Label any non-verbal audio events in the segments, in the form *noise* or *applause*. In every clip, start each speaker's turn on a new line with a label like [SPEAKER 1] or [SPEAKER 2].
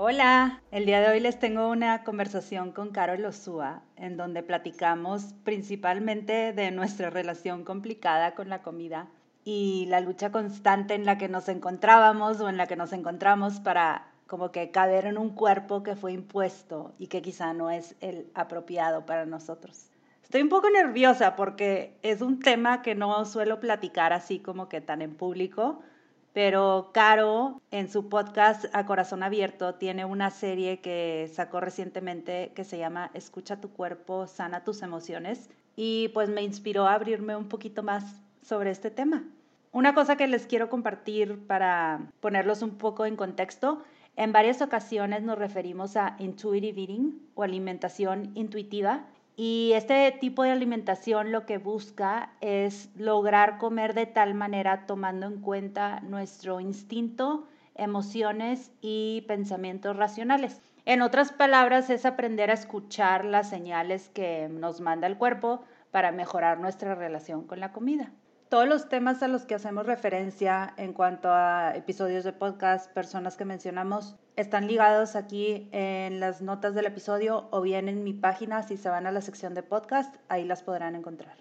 [SPEAKER 1] Hola, el día de hoy les tengo una conversación con Carol Osúa, en donde platicamos principalmente de nuestra relación complicada con la comida y la lucha constante en la que nos encontrábamos o en la que nos encontramos para como que caber en un cuerpo que fue impuesto y que quizá no es el apropiado para nosotros. Estoy un poco nerviosa porque es un tema que no suelo platicar así como que tan en público, pero Caro, en su podcast A Corazón Abierto, tiene una serie que sacó recientemente que se llama Escucha tu cuerpo, sana tus emociones. Y pues me inspiró a abrirme un poquito más sobre este tema. Una cosa que les quiero compartir para ponerlos un poco en contexto. En varias ocasiones nos referimos a intuitive eating o alimentación intuitiva y este tipo de alimentación lo que busca es lograr comer de tal manera tomando en cuenta nuestro instinto, emociones y pensamientos racionales. En otras palabras, es aprender a escuchar las señales que nos manda el cuerpo para mejorar nuestra relación con la comida todos los temas a los que hacemos referencia en cuanto a episodios de podcast, personas que mencionamos, están ligados aquí en las notas del episodio o bien en mi página. Si se van a la sección de podcast, ahí las podrán encontrar.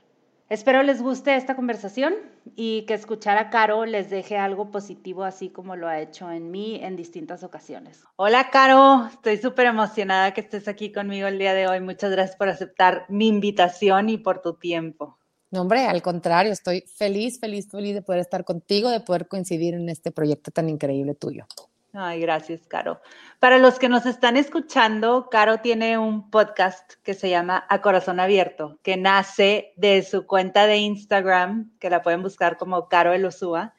[SPEAKER 1] Espero les guste esta conversación y que escuchar a Caro les deje algo positivo, así como lo ha hecho en mí en distintas ocasiones. Hola, Caro. Estoy súper emocionada que estés aquí conmigo el día de hoy. Muchas gracias por aceptar mi invitación y por tu tiempo.
[SPEAKER 2] No, hombre, al contrario, estoy feliz, feliz, feliz de poder estar contigo, de poder coincidir en este proyecto tan increíble tuyo.
[SPEAKER 1] Ay, gracias, Caro. Para los que nos están escuchando, Caro tiene un podcast que se llama A Corazón Abierto, que nace de su cuenta de Instagram, que la pueden buscar como Caro Elosúa,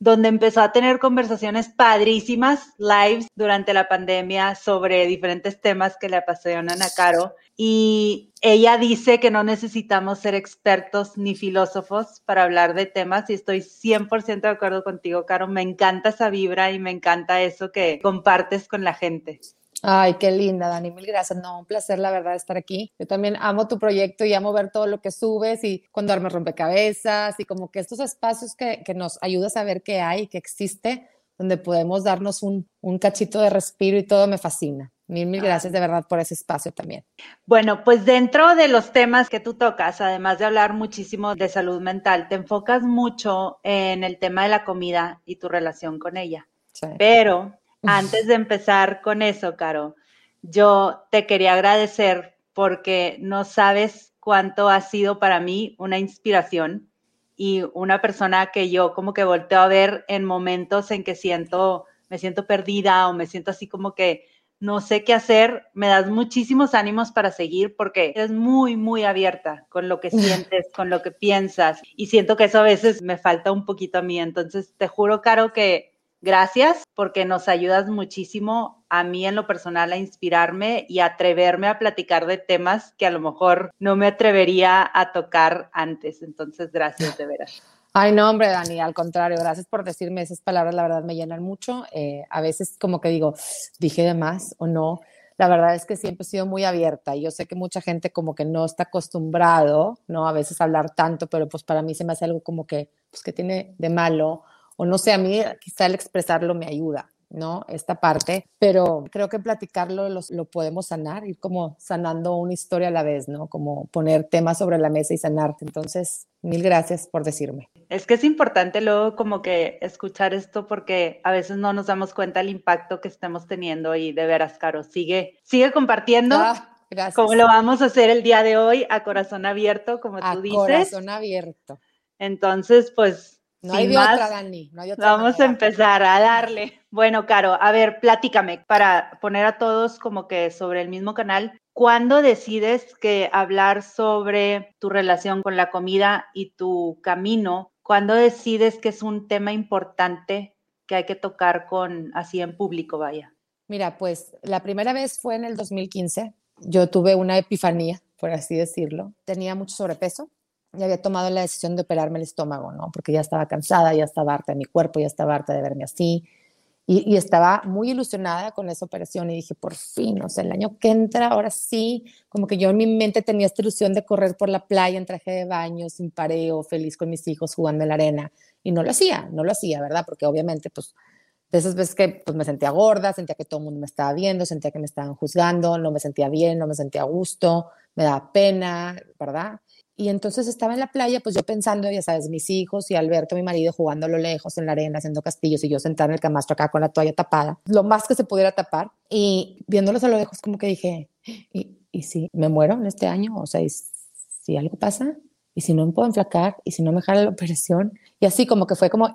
[SPEAKER 1] donde empezó a tener conversaciones padrísimas, lives durante la pandemia sobre diferentes temas que le apasionan a Caro. Y ella dice que no necesitamos ser expertos ni filósofos para hablar de temas y estoy 100% de acuerdo contigo, Caro. Me encanta esa vibra y me encanta eso que compartes con la gente.
[SPEAKER 2] Ay, qué linda, Dani, mil gracias. No, un placer, la verdad, estar aquí. Yo también amo tu proyecto y amo ver todo lo que subes y cuando armas rompecabezas y como que estos espacios que, que nos ayudas a ver qué hay, que existe, donde podemos darnos un, un cachito de respiro y todo me fascina. Mil, mil gracias de verdad por ese espacio también.
[SPEAKER 1] Bueno, pues dentro de los temas que tú tocas, además de hablar muchísimo de salud mental, te enfocas mucho en el tema de la comida y tu relación con ella. Sí. Pero antes de empezar con eso, Caro, yo te quería agradecer porque no sabes cuánto ha sido para mí una inspiración y una persona que yo como que volteo a ver en momentos en que siento, me siento perdida o me siento así como que no sé qué hacer, me das muchísimos ánimos para seguir porque eres muy, muy abierta con lo que *laughs* sientes, con lo que piensas y siento que eso a veces me falta un poquito a mí. Entonces, te juro, Caro, que Gracias porque nos ayudas muchísimo a mí en lo personal a inspirarme y atreverme a platicar de temas que a lo mejor no me atrevería a tocar antes. Entonces, gracias de veras.
[SPEAKER 2] Ay, no, hombre, Dani, al contrario, gracias por decirme esas palabras, la verdad me llenan mucho. Eh, a veces como que digo, dije de más o no. La verdad es que siempre he sido muy abierta y yo sé que mucha gente como que no está acostumbrado, ¿no? A veces hablar tanto, pero pues para mí se me hace algo como que, pues que tiene de malo o no sé, a mí quizá el expresarlo me ayuda, ¿no? Esta parte, pero creo que platicarlo lo podemos sanar, ir como sanando una historia a la vez, ¿no? Como poner temas sobre la mesa y sanarte. Entonces, mil gracias por decirme.
[SPEAKER 1] Es que es importante luego como que escuchar esto porque a veces no nos damos cuenta del impacto que estamos teniendo y de veras, Caro, sigue, sigue compartiendo. Ah, gracias. Como lo vamos a hacer el día de hoy, a corazón abierto, como tú dices. A
[SPEAKER 2] corazón abierto.
[SPEAKER 1] Entonces, pues
[SPEAKER 2] no hay de otra, Dani. No hay otra
[SPEAKER 1] vamos a empezar a darle. Bueno, Caro, a ver, platícame para poner a todos como que sobre el mismo canal. ¿Cuándo decides que hablar sobre tu relación con la comida y tu camino? ¿Cuándo decides que es un tema importante que hay que tocar con así en público, vaya?
[SPEAKER 2] Mira, pues la primera vez fue en el 2015 yo tuve una epifanía, por así decirlo. Tenía mucho sobrepeso y había tomado la decisión de operarme el estómago, ¿no? Porque ya estaba cansada, ya estaba harta de mi cuerpo, ya estaba harta de verme así. Y, estaba muy ilusionada con esa operación y dije, por fin, o sea, el año que entra, ahora sí, como que yo en mi mente tenía esta ilusión de correr por la playa en traje de baño, sin pareo, feliz con mis hijos, jugando en la arena. Y no lo hacía, no lo hacía, ¿verdad? Porque obviamente, pues, de esas veces que pues, me sentía gorda, sentía que todo el mundo me estaba viendo, sentía que me estaban juzgando, no me sentía bien, no me sentía a gusto, me daba pena, ¿verdad? Y entonces estaba en la playa, pues yo pensando, ya sabes, mis hijos y Alberto, mi marido, jugando a lo lejos en la arena, haciendo castillos y yo sentada en el camastro acá con la toalla tapada, lo más que se pudiera tapar. Y viéndolos a lo lejos, como que dije, ¿y, y si me muero en este año? O sea, si algo pasa? ¿Y si no me puedo enflacar? ¿Y si no me jala la operación? Y así como que fue como,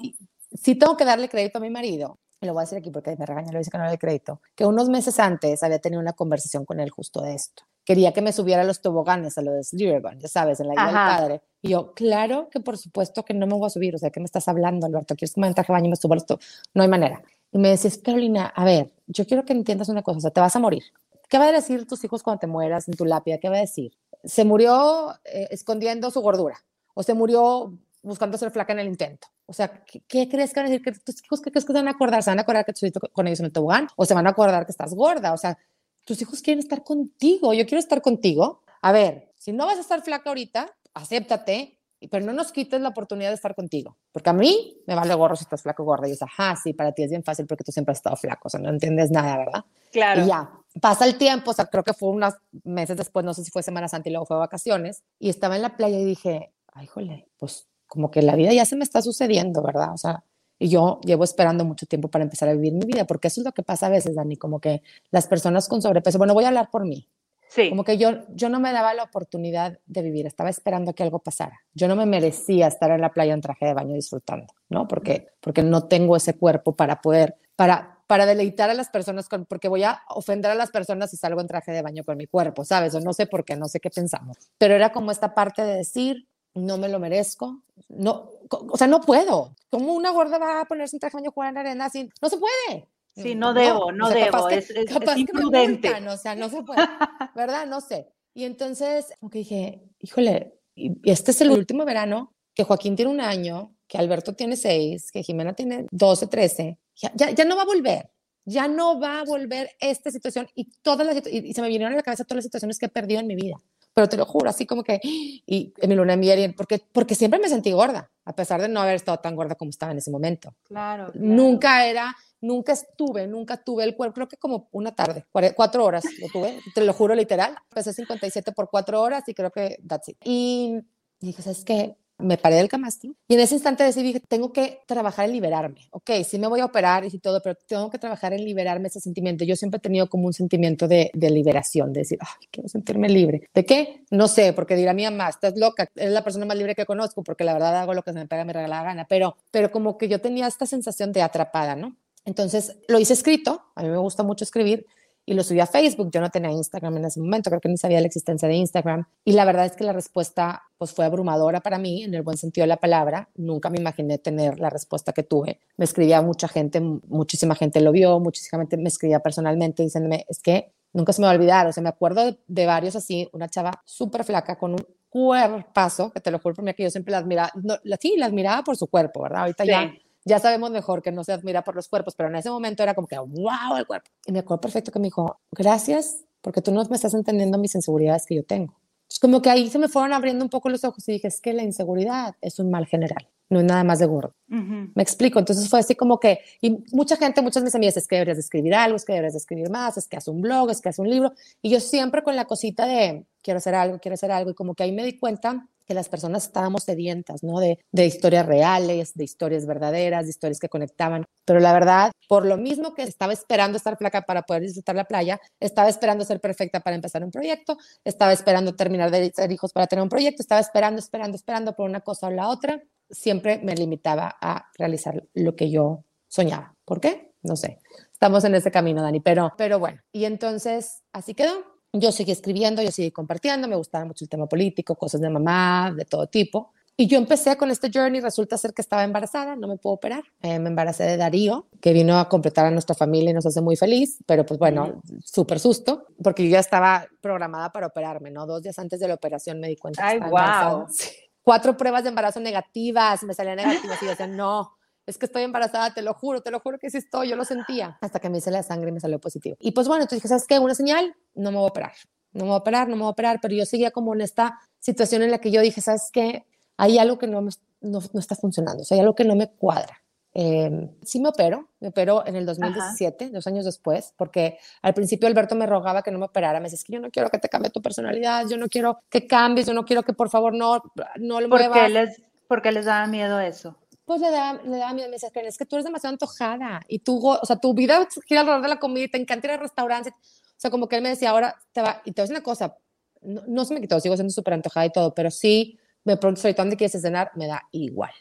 [SPEAKER 2] sí tengo que darle crédito a mi marido, lo voy a decir aquí porque me regaña, lo dice que no le crédito, que unos meses antes había tenido una conversación con él justo de esto quería que me subiera a los toboganes, a los de Slierbun, ya sabes, en la isla del padre. Y yo, claro que por supuesto que no me voy a subir, o sea, ¿qué me estás hablando, Alberto? ¿Quieres que me entre baño y me suba esto? No hay manera. Y me decías, Carolina, a ver, yo quiero que entiendas una cosa, o sea, te vas a morir. ¿Qué va a decir tus hijos cuando te mueras en tu lápida? ¿Qué va a decir? Se murió eh, escondiendo su gordura o se murió buscando ser flaca en el intento. O sea, ¿qué, crees que van a decir? ¿Que tus hijos qué crees que se van a acordar? ¿Se van a acordar que estuviste con ellos en el tobogán? ¿O se van a acordar que estás gorda? O sea, tus hijos quieren estar contigo, yo quiero estar contigo. A ver, si no vas a estar flaca ahorita, acéptate, pero no nos quites la oportunidad de estar contigo. Porque a mí me vale gorro si estás flaco o gorda. Y es, ajá, sí, para ti es bien fácil porque tú siempre has estado flaco, o sea, no entiendes nada, ¿verdad?
[SPEAKER 1] Claro.
[SPEAKER 2] Y ya, pasa el tiempo, o sea, creo que fue unos meses después, no sé si fue Semana Santa y luego fue vacaciones, y estaba en la playa y dije, ay, jole, pues como que la vida ya se me está sucediendo, ¿verdad? O sea, y yo llevo esperando mucho tiempo para empezar a vivir mi vida, porque eso es lo que pasa a veces, Dani, como que las personas con sobrepeso, bueno, voy a hablar por mí. Sí. Como que yo, yo no me daba la oportunidad de vivir, estaba esperando que algo pasara. Yo no me merecía estar en la playa en traje de baño disfrutando, ¿no? Porque, porque no tengo ese cuerpo para poder, para, para deleitar a las personas, con, porque voy a ofender a las personas si salgo en traje de baño con mi cuerpo, ¿sabes? O no sé por qué, no sé qué pensamos. Pero era como esta parte de decir, no me lo merezco, no, o sea, no puedo. ¿Cómo una gorda va a ponerse un traje de baño jugar en la arena así? No se puede.
[SPEAKER 1] Sí, no debo, no, debo, es, es, imprudente.
[SPEAKER 2] o sea, no se puede, *laughs* ¿verdad? No sé. Y entonces, como que dije, híjole, este es el último verano, que Joaquín tiene un año, que Alberto tiene seis, que Jimena tiene 12, 13, ya, ya, ya no va a volver ya no va a volver esta situación y todas las y, se me vinieron a la cabeza todas las situaciones que he perdido en mi vida pero te lo juro, así como que, y en mi luna de miel, porque, porque siempre me sentí gorda, a pesar de no haber estado tan gorda como estaba en ese momento.
[SPEAKER 1] Claro.
[SPEAKER 2] Nunca era, nunca estuve, nunca tuve el cuerpo, creo que como una tarde, cuatro horas lo tuve, te lo juro literal, pesé 57 por cuatro horas y creo que that's it. Y dije, ¿sabes qué? Me paré del camastro y en ese instante decidí, tengo que trabajar en liberarme. Ok, sí me voy a operar y todo, pero tengo que trabajar en liberarme ese sentimiento. Yo siempre he tenido como un sentimiento de, de liberación, de decir, quiero sentirme libre. ¿De qué? No sé, porque dirá mi mamá, estás loca, es la persona más libre que conozco, porque la verdad hago lo que se me pega, me regala la gana, pero, pero como que yo tenía esta sensación de atrapada, ¿no? Entonces lo hice escrito, a mí me gusta mucho escribir, y lo subí a Facebook. Yo no tenía Instagram en ese momento, creo que ni sabía la existencia de Instagram. Y la verdad es que la respuesta pues fue abrumadora para mí, en el buen sentido de la palabra. Nunca me imaginé tener la respuesta que tuve. Me escribía mucha gente, muchísima gente lo vio, muchísima gente me escribía personalmente diciéndome, es que nunca se me va a olvidar. O sea, me acuerdo de, varios así, una chava súper flaca con un cuerpazo, que te lo juro por mí que yo siempre la admiraba, no, sí, la admiraba por su cuerpo, ¿verdad? Ahorita ya ya sabemos mejor que no se admira por los cuerpos, pero en ese momento era como que, wow, el cuerpo. Y me acuerdo perfecto que me dijo, gracias, porque tú no me estás entendiendo mis inseguridades que yo tengo. Es como que ahí se me fueron abriendo un poco los ojos y dije, es que la inseguridad es un mal general, no es nada más de gordo. Me explico, entonces fue así como que, y mucha gente, muchas de mis amigas, es que deberías de escribir algo, es que deberías de escribir más, es que haz un blog, es que haz un libro, y yo siempre con la cosita de, quiero hacer algo, quiero hacer algo, y como que ahí me di cuenta que las personas estábamos sedientas, ¿no? De, de, historias reales, de historias verdaderas, de historias que conectaban. Pero la verdad, por lo mismo que estaba esperando estar flaca para poder disfrutar la playa, estaba esperando ser perfecta para empezar un proyecto, estaba esperando terminar de ser hijos para tener un proyecto, estaba esperando, esperando, esperando por una cosa o la otra, siempre me limitaba a realizar lo que yo soñaba. ¿Por qué? No sé. Estamos en ese camino, Dani, pero, pero bueno. Y entonces, así quedó yo seguí escribiendo, yo seguí compartiendo, me gustaba mucho el tema político, cosas de mamá, de todo tipo. Y yo empecé con este journey, resulta ser que estaba embarazada, no me puedo operar. Eh, me embaracé de Darío, que vino a completar a nuestra familia y nos hace muy feliz, pero pues bueno, súper susto, porque yo ya estaba programada para operarme, ¿no? Dos días antes de la operación me di cuenta.
[SPEAKER 1] Ay, wow. *laughs*
[SPEAKER 2] Cuatro pruebas de embarazo negativas, me salían negativas y yo decía, no, es que estoy embarazada, te lo juro, te lo juro que sí estoy, yo lo sentía, hasta que me hice la sangre y me salió positivo. Y pues bueno, entonces dije, ¿sabes qué? Una señal, no me voy a operar, no me voy a operar, no me voy a operar, pero yo seguía como en esta situación en la que yo dije, ¿sabes qué? hay algo que no, no, no, está funcionando, o sea, hay algo que no me cuadra. Eh, sí me opero, me opero en el 2017, dos años después, porque al principio Alberto me rogaba que no me operara, me decía, es que yo no quiero que te cambie tu personalidad, yo no quiero que cambies, yo no quiero que por favor no, no lo
[SPEAKER 1] ¿Por Qué les, ¿Por qué les daba miedo eso?
[SPEAKER 2] Pues le daba, le daba miedo, me decía, es que tú eres demasiado antojada y tú, o sea, tu vida gira alrededor de la comida y te encanta ir a restaurantes, o sea, como que él me decía, ahora te va, y te voy a decir una cosa, no, no se me quitó, sigo siendo súper antojada y todo, pero sí me pregunto, soy ¿dónde quieres cenar? Me da igual.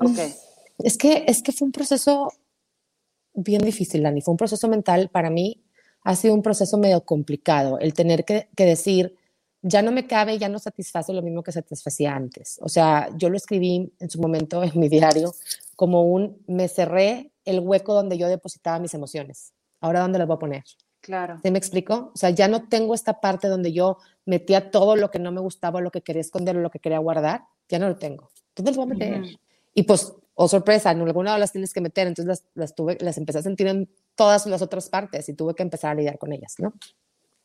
[SPEAKER 1] Ok.
[SPEAKER 2] Es que, es que fue un proceso bien difícil, Dani. Fue un proceso mental para mí, ha sido un proceso medio complicado. El tener que, que decir, ya no me cabe, ya no satisface lo mismo que satisfacía antes. O sea, yo lo escribí en su momento en mi diario como un, me cerré el hueco donde yo depositaba mis emociones. Ahora, ¿dónde las voy a poner?
[SPEAKER 1] Claro.
[SPEAKER 2] ¿Se me explico? O sea, ya no tengo esta parte donde yo metía todo lo que no me gustaba, lo que quería esconder lo que quería guardar, ya no lo tengo. ¿Dónde lo voy a meter? Y pues, oh sorpresa, en alguna las tienes que meter, entonces las, las, tuve, las empecé a sentir en todas las otras partes y tuve que empezar a lidiar con ellas, ¿no?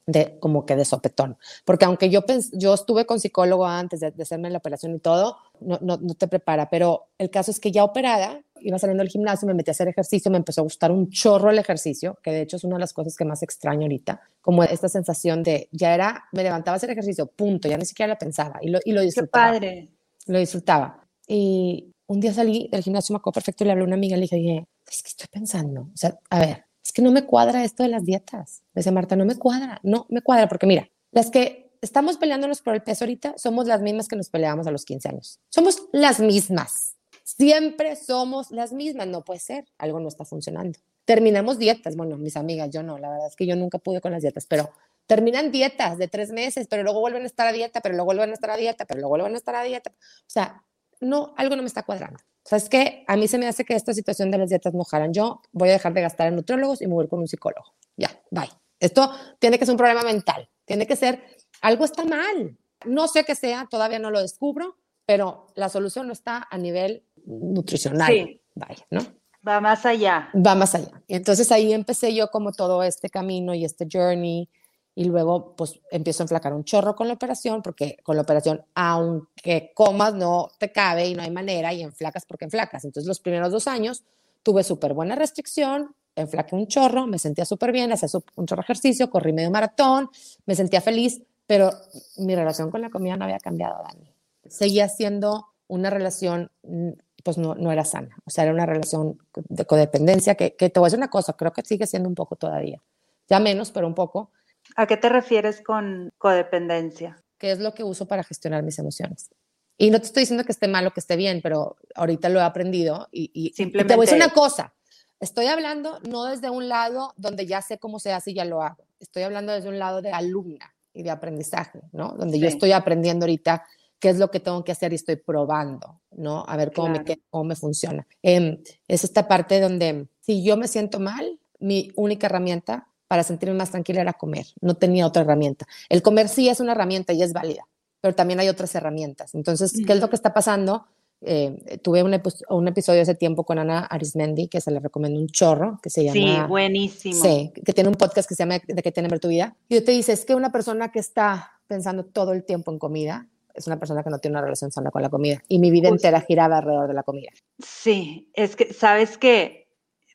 [SPEAKER 2] De, como que de sopetón. Porque aunque yo, yo estuve con psicólogo antes de, de hacerme la operación y todo, no, no, no te prepara, pero el caso es que ya operada, iba saliendo del gimnasio, me metí a hacer ejercicio, me empezó a gustar un chorro el ejercicio, que de hecho es una de las cosas que más extraño ahorita, como esta sensación de ya era, me levantaba a hacer ejercicio, punto, ya ni siquiera la pensaba y lo, y lo disfrutaba.
[SPEAKER 1] Qué padre.
[SPEAKER 2] Lo disfrutaba. Y un día salí del gimnasio, me acuerdo perfecto, y le hablé a una amiga, le dije, es que estoy pensando, o sea, a ver, es que no me cuadra esto de las dietas. Me dice Marta, no me cuadra, no me cuadra, porque mira, las que estamos peleándonos por el peso ahorita somos las mismas que nos peleábamos a los 15 años. Somos las mismas. Siempre somos las mismas, no puede ser, algo no está funcionando. Terminamos dietas, bueno, mis amigas, yo no, la verdad es que yo nunca pude con las dietas, pero terminan dietas de tres meses, pero luego vuelven a estar a dieta, pero luego vuelven a estar a dieta, pero luego vuelven a estar a dieta. O sea, no, algo no me está cuadrando. O sea, es que a mí se me hace que esta situación de las dietas no jalan. Yo voy a dejar de gastar en nutriólogos y mover con un psicólogo. Ya, bye. Esto tiene que ser un problema mental. Tiene que ser, algo está mal. No sé qué sea, todavía no lo descubro, pero la solución no está a nivel nutricional. Sí. Vaya, ¿no?
[SPEAKER 1] Va más allá.
[SPEAKER 2] Va más allá. Y entonces ahí empecé yo como todo este camino y este journey y luego pues empiezo a enflacar un chorro con la operación porque con la operación aunque comas no te cabe y no hay manera y enflacas porque enflacas. Entonces los primeros dos años tuve súper buena restricción, enflaqué un chorro, me sentía súper bien, hacía un chorro de ejercicio, corrí medio maratón, me sentía feliz, pero mi relación con la comida no había cambiado, Dani. Seguía siendo una relación mm, pues no, no, era sana. O sea, era una relación de codependencia que, que te voy a decir una cosa, creo que sigue siendo un poco todavía. Ya menos, pero un poco.
[SPEAKER 1] ¿A qué te refieres con codependencia?
[SPEAKER 2] ¿Qué es lo que uso para gestionar mis emociones? Y no te estoy diciendo que esté mal o que esté bien, pero ahorita lo he aprendido y, y,
[SPEAKER 1] Simplemente...
[SPEAKER 2] te voy a decir una cosa. Estoy hablando no desde un lado donde ya sé cómo se hace y ya lo hago. Estoy hablando desde un lado de alumna y de aprendizaje, ¿no? Donde sí. yo estoy aprendiendo ahorita qué es lo que tengo que hacer y estoy probando, ¿no? A ver cómo, claro. me, cómo me funciona. Eh, es esta parte donde si yo me siento mal, mi única herramienta para sentirme más tranquila era comer. No tenía otra herramienta. El comer sí es una herramienta y es válida, pero también hay otras herramientas. Entonces, ¿qué es lo que está pasando? Eh, tuve un, un, episodio hace tiempo con Ana Arismendi, que se le recomiendo un chorro, que se llama...
[SPEAKER 1] Sí, buenísimo.
[SPEAKER 2] Sí, que tiene un podcast que se llama De qué tiene ver tu vida. Y yo te dice, es que una persona que está pensando todo el tiempo en comida, es una persona que no tiene una relación sana con la comida. Y mi vida entera giraba alrededor de la comida.
[SPEAKER 1] Sí, es que, ¿sabes qué?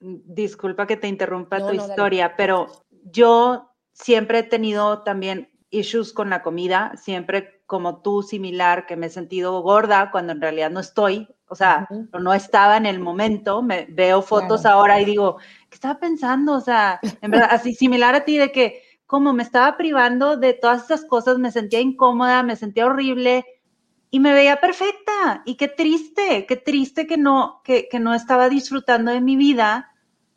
[SPEAKER 1] Disculpa que te interrumpa no, tu no, historia, dale. pero yo siempre he tenido también issues con la comida, siempre como tú, similar, que me he sentido gorda cuando en realidad no estoy, o sea, uh -huh. no estaba en el momento, me veo fotos claro. ahora y digo, ¿qué estaba pensando? O sea, en verdad, así similar a ti de que como me estaba privando de todas esas cosas, me sentía incómoda, me sentía horrible y me veía perfecta. Y qué triste, qué triste que no, que, que no estaba disfrutando de mi vida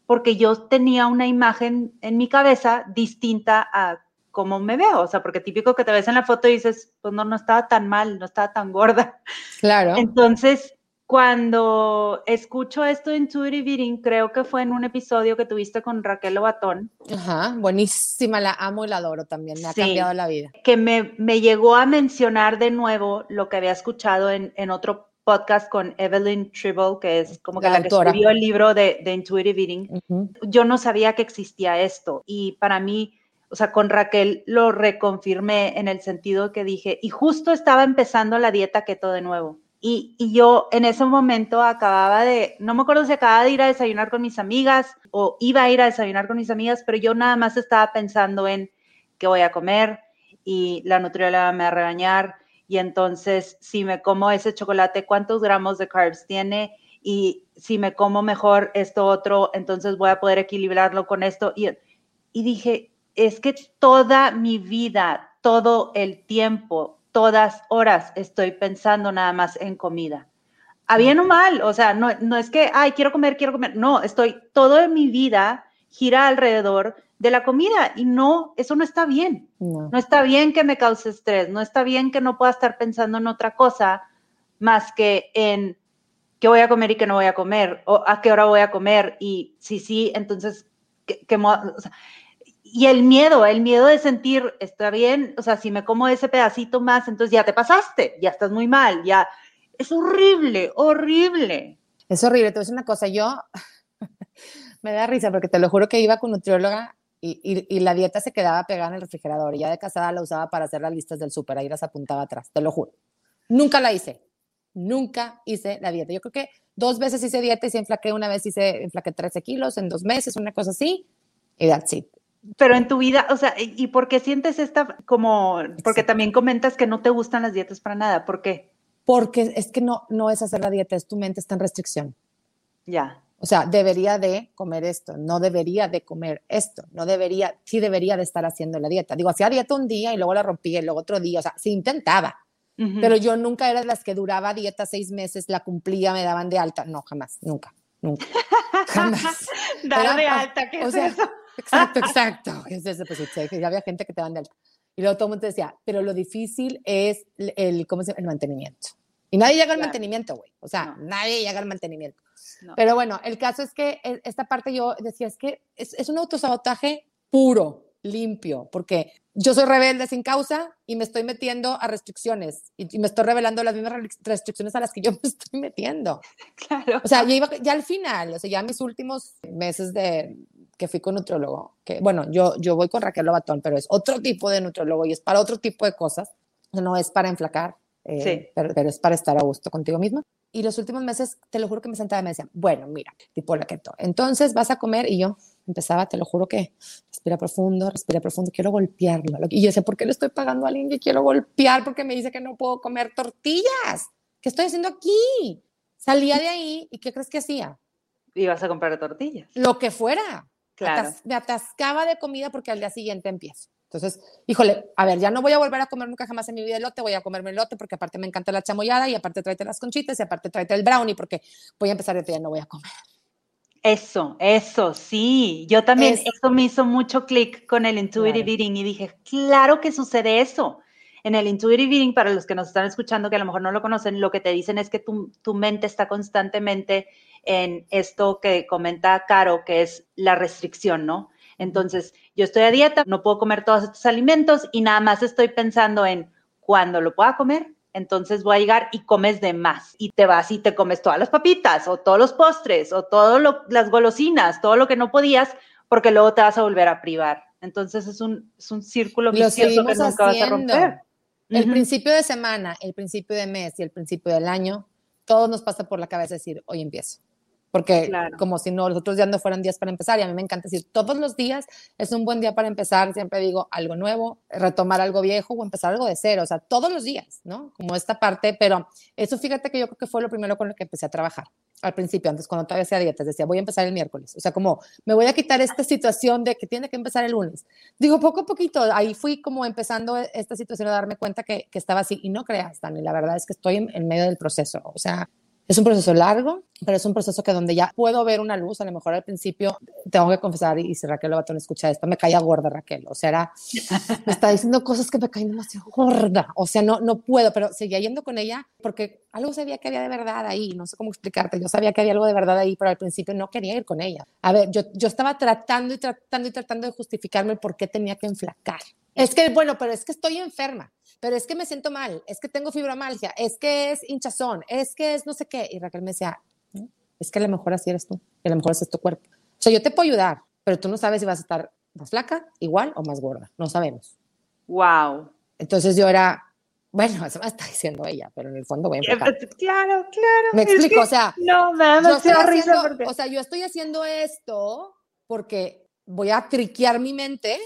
[SPEAKER 1] porque yo tenía una imagen en mi cabeza distinta a cómo me veo, o sea, porque típico que te ves en la foto y dices, pues no, no estaba tan mal, no estaba tan gorda.
[SPEAKER 2] Claro.
[SPEAKER 1] Entonces, cuando escucho esto de Intuitive Eating, creo que fue en un episodio que tuviste con Raquel Lobatón.
[SPEAKER 2] Ajá, buenísima, la amo y la adoro también, me ha cambiado la vida.
[SPEAKER 1] Que me, me, llegó a mencionar de nuevo lo que había escuchado en, en otro podcast con Evelyn Tribble, que es como que la, que escribió el libro de, de Intuitive Eating. Yo no sabía que existía esto y para mí, o sea, con Raquel lo reconfirmé en el sentido que dije, y justo estaba empezando la dieta keto de nuevo. Y, yo en ese momento acababa de, no me acuerdo si acababa de ir a desayunar con mis amigas o iba a ir a desayunar con mis amigas, pero yo nada más estaba pensando en qué voy a comer y la nutrióloga me va a regañar y entonces si me como ese chocolate, cuántos gramos de carbs tiene y si me como mejor esto otro, entonces voy a poder equilibrarlo con esto. Y, y dije, es que toda mi vida, todo el tiempo, todas horas estoy pensando nada más en comida. A bien o mal, o sea, no, no es que, ay, quiero comer, quiero comer. No, estoy, toda mi vida gira alrededor de la comida y no, eso no está bien. No. no. está bien que me cause estrés, no está bien que no pueda estar pensando en otra cosa más que en qué voy a comer y qué no voy a comer, o a qué hora voy a comer y si sí, entonces, ¿qué, qué o sea, y el miedo, el miedo de sentir, está bien, o sea, si me como ese pedacito más, entonces ya te pasaste, ya estás muy mal, ya. Es horrible, horrible.
[SPEAKER 2] Es horrible. Te voy a decir una cosa, yo *laughs* me da risa porque te lo juro que iba con nutrióloga y, y, la dieta se quedaba pegada en el refrigerador y ya de casada la usaba para hacer las listas del súper, ahí las apuntaba atrás, te lo juro. Nunca la hice, nunca hice la dieta. Yo creo que dos veces hice dieta y se enflaqué, una vez hice, enflaqué 13 kilos en dos meses, una cosa así, y that's it.
[SPEAKER 1] Pero en tu vida, o sea, ¿y por qué sientes esta como, porque también comentas que no te gustan las dietas para nada? ¿Por qué?
[SPEAKER 2] Porque es que no, no es hacer la dieta, es tu mente está en restricción.
[SPEAKER 1] Ya.
[SPEAKER 2] O sea, debería de comer esto, no debería de comer esto, no debería, sí debería de estar haciendo la dieta. Digo, hacía dieta un día y luego la rompía y luego otro día, o sea, se intentaba. Pero yo nunca era de las que duraba dieta seis meses, la cumplía, me daban de alta. No, jamás, nunca, nunca. *laughs* Jamás. *laughs*
[SPEAKER 1] Dar de alta, ¿qué es eso? *laughs*
[SPEAKER 2] Exacto, exacto. Es eso, pues, ya había gente que te dan de alta. Y luego todo el mundo decía, pero lo difícil es el, ¿cómo se llama? el mantenimiento. Y nadie llega al mantenimiento, güey. O sea, nadie llega al mantenimiento. Pero bueno, el caso es que e, esta parte yo decía, es que es, es un autosabotaje puro, limpio, porque yo soy rebelde sin causa y me estoy metiendo a restricciones y, me estoy revelando las mismas restricciones a las que yo *laughs* me estoy metiendo. *laughs*
[SPEAKER 1] Claro.
[SPEAKER 2] O sea, ya, iba, ya al final, o sea, ya mis últimos meses de, que fui con nutriólogo, que bueno, yo, yo voy con Raquel Lobatón, pero es otro tipo de nutriólogo y es para otro tipo de cosas, no es para enflacar, eh, pero, es para estar a gusto contigo misma. Y los últimos meses, te lo juro que me sentaba y me decían, bueno, mira, tipo la keto, entonces vas a comer y yo empezaba, te lo juro que respira profundo, respira profundo, quiero golpearlo. Y yo decía, ¿por qué le estoy pagando a alguien que quiero golpear porque me dice que no puedo comer tortillas? ¿Qué estoy haciendo aquí? Salía de ahí y ¿qué crees que hacía?
[SPEAKER 1] Ibas a comprar tortillas.
[SPEAKER 2] Lo que fuera.
[SPEAKER 1] Claro.
[SPEAKER 2] me atascaba de comida porque al día siguiente empiezo. Entonces, híjole, a ver, ya no voy a volver a comer nunca jamás en mi vida elote, voy a comerme elote porque aparte me encanta la chamoyada y aparte tráete las conchitas y aparte tráete el brownie porque voy a empezar y ya no voy a comer.
[SPEAKER 1] Eso, eso, sí. Yo también, eso me hizo mucho clic con el intuitive eating y dije, claro que sucede eso. En el intuitive eating, para los que nos están escuchando que a lo mejor no lo conocen, lo que te dicen es que tu, tu mente está constantemente en esto que comenta Caro, que es la restricción, ¿no? Entonces, yo estoy a dieta, no puedo comer todos estos alimentos y nada más estoy pensando en cuándo lo pueda comer, entonces voy a llegar y comes de más y te vas y te comes todas las papitas o todos los postres o todas las golosinas, todo lo que no podías, porque luego te vas a volver a privar. Entonces es un, es un círculo vicioso que nunca vas a romper.
[SPEAKER 2] El principio de semana, el principio de mes y el principio del año, todo nos pasa por la cabeza decir, hoy empiezo porque como si no, los otros días no fueran días para empezar, y a mí me encanta decir, todos los días es un buen día para empezar, siempre digo algo nuevo, retomar algo viejo o empezar algo de cero, o sea, todos los días, ¿no? Como esta parte, pero eso fíjate que yo creo que fue lo primero con lo que empecé a trabajar al principio, antes cuando todavía hacía dietas, decía, voy a empezar el miércoles, o sea, como me voy a quitar esta situación de que tiene que empezar el lunes. Digo, poco a poquito, ahí fui como empezando esta situación a darme cuenta que, que estaba así, y no creas, Dani, la verdad es que estoy en, en medio del proceso, o sea, Es un proceso largo, pero es un proceso que donde ya puedo ver una luz. A lo mejor al principio tengo que confesar, y si Raquel Lobatón escucha esto, me caía gorda Raquel. O sea, me está diciendo cosas que me caen demasiado gorda. O sea, no, no puedo, pero seguía yendo con ella porque algo sabía que había de verdad ahí. No sé cómo explicarte. Yo sabía que había algo de verdad ahí, pero al principio no quería ir con ella. A ver, yo, yo estaba tratando y tratando y tratando de justificarme por qué tenía que enflacar. Es que, bueno, pero es que estoy enferma pero es que me siento mal, es que tengo fibromalgia, es que es hinchazón, es que es no sé qué. Y Raquel me decía, es que a lo mejor así eres tú, y a lo mejor así es tu cuerpo. O sea, yo te puedo ayudar, pero tú no sabes si vas a estar más flaca, igual o más gorda, no sabemos.
[SPEAKER 1] Wow.
[SPEAKER 2] Entonces yo era, bueno, eso me está diciendo ella, pero en el fondo voy a
[SPEAKER 1] enfocar. Claro, claro.
[SPEAKER 2] Me explico, o sea,
[SPEAKER 1] no, me da risa porque...
[SPEAKER 2] O sea, yo estoy haciendo esto porque voy a triquear mi mente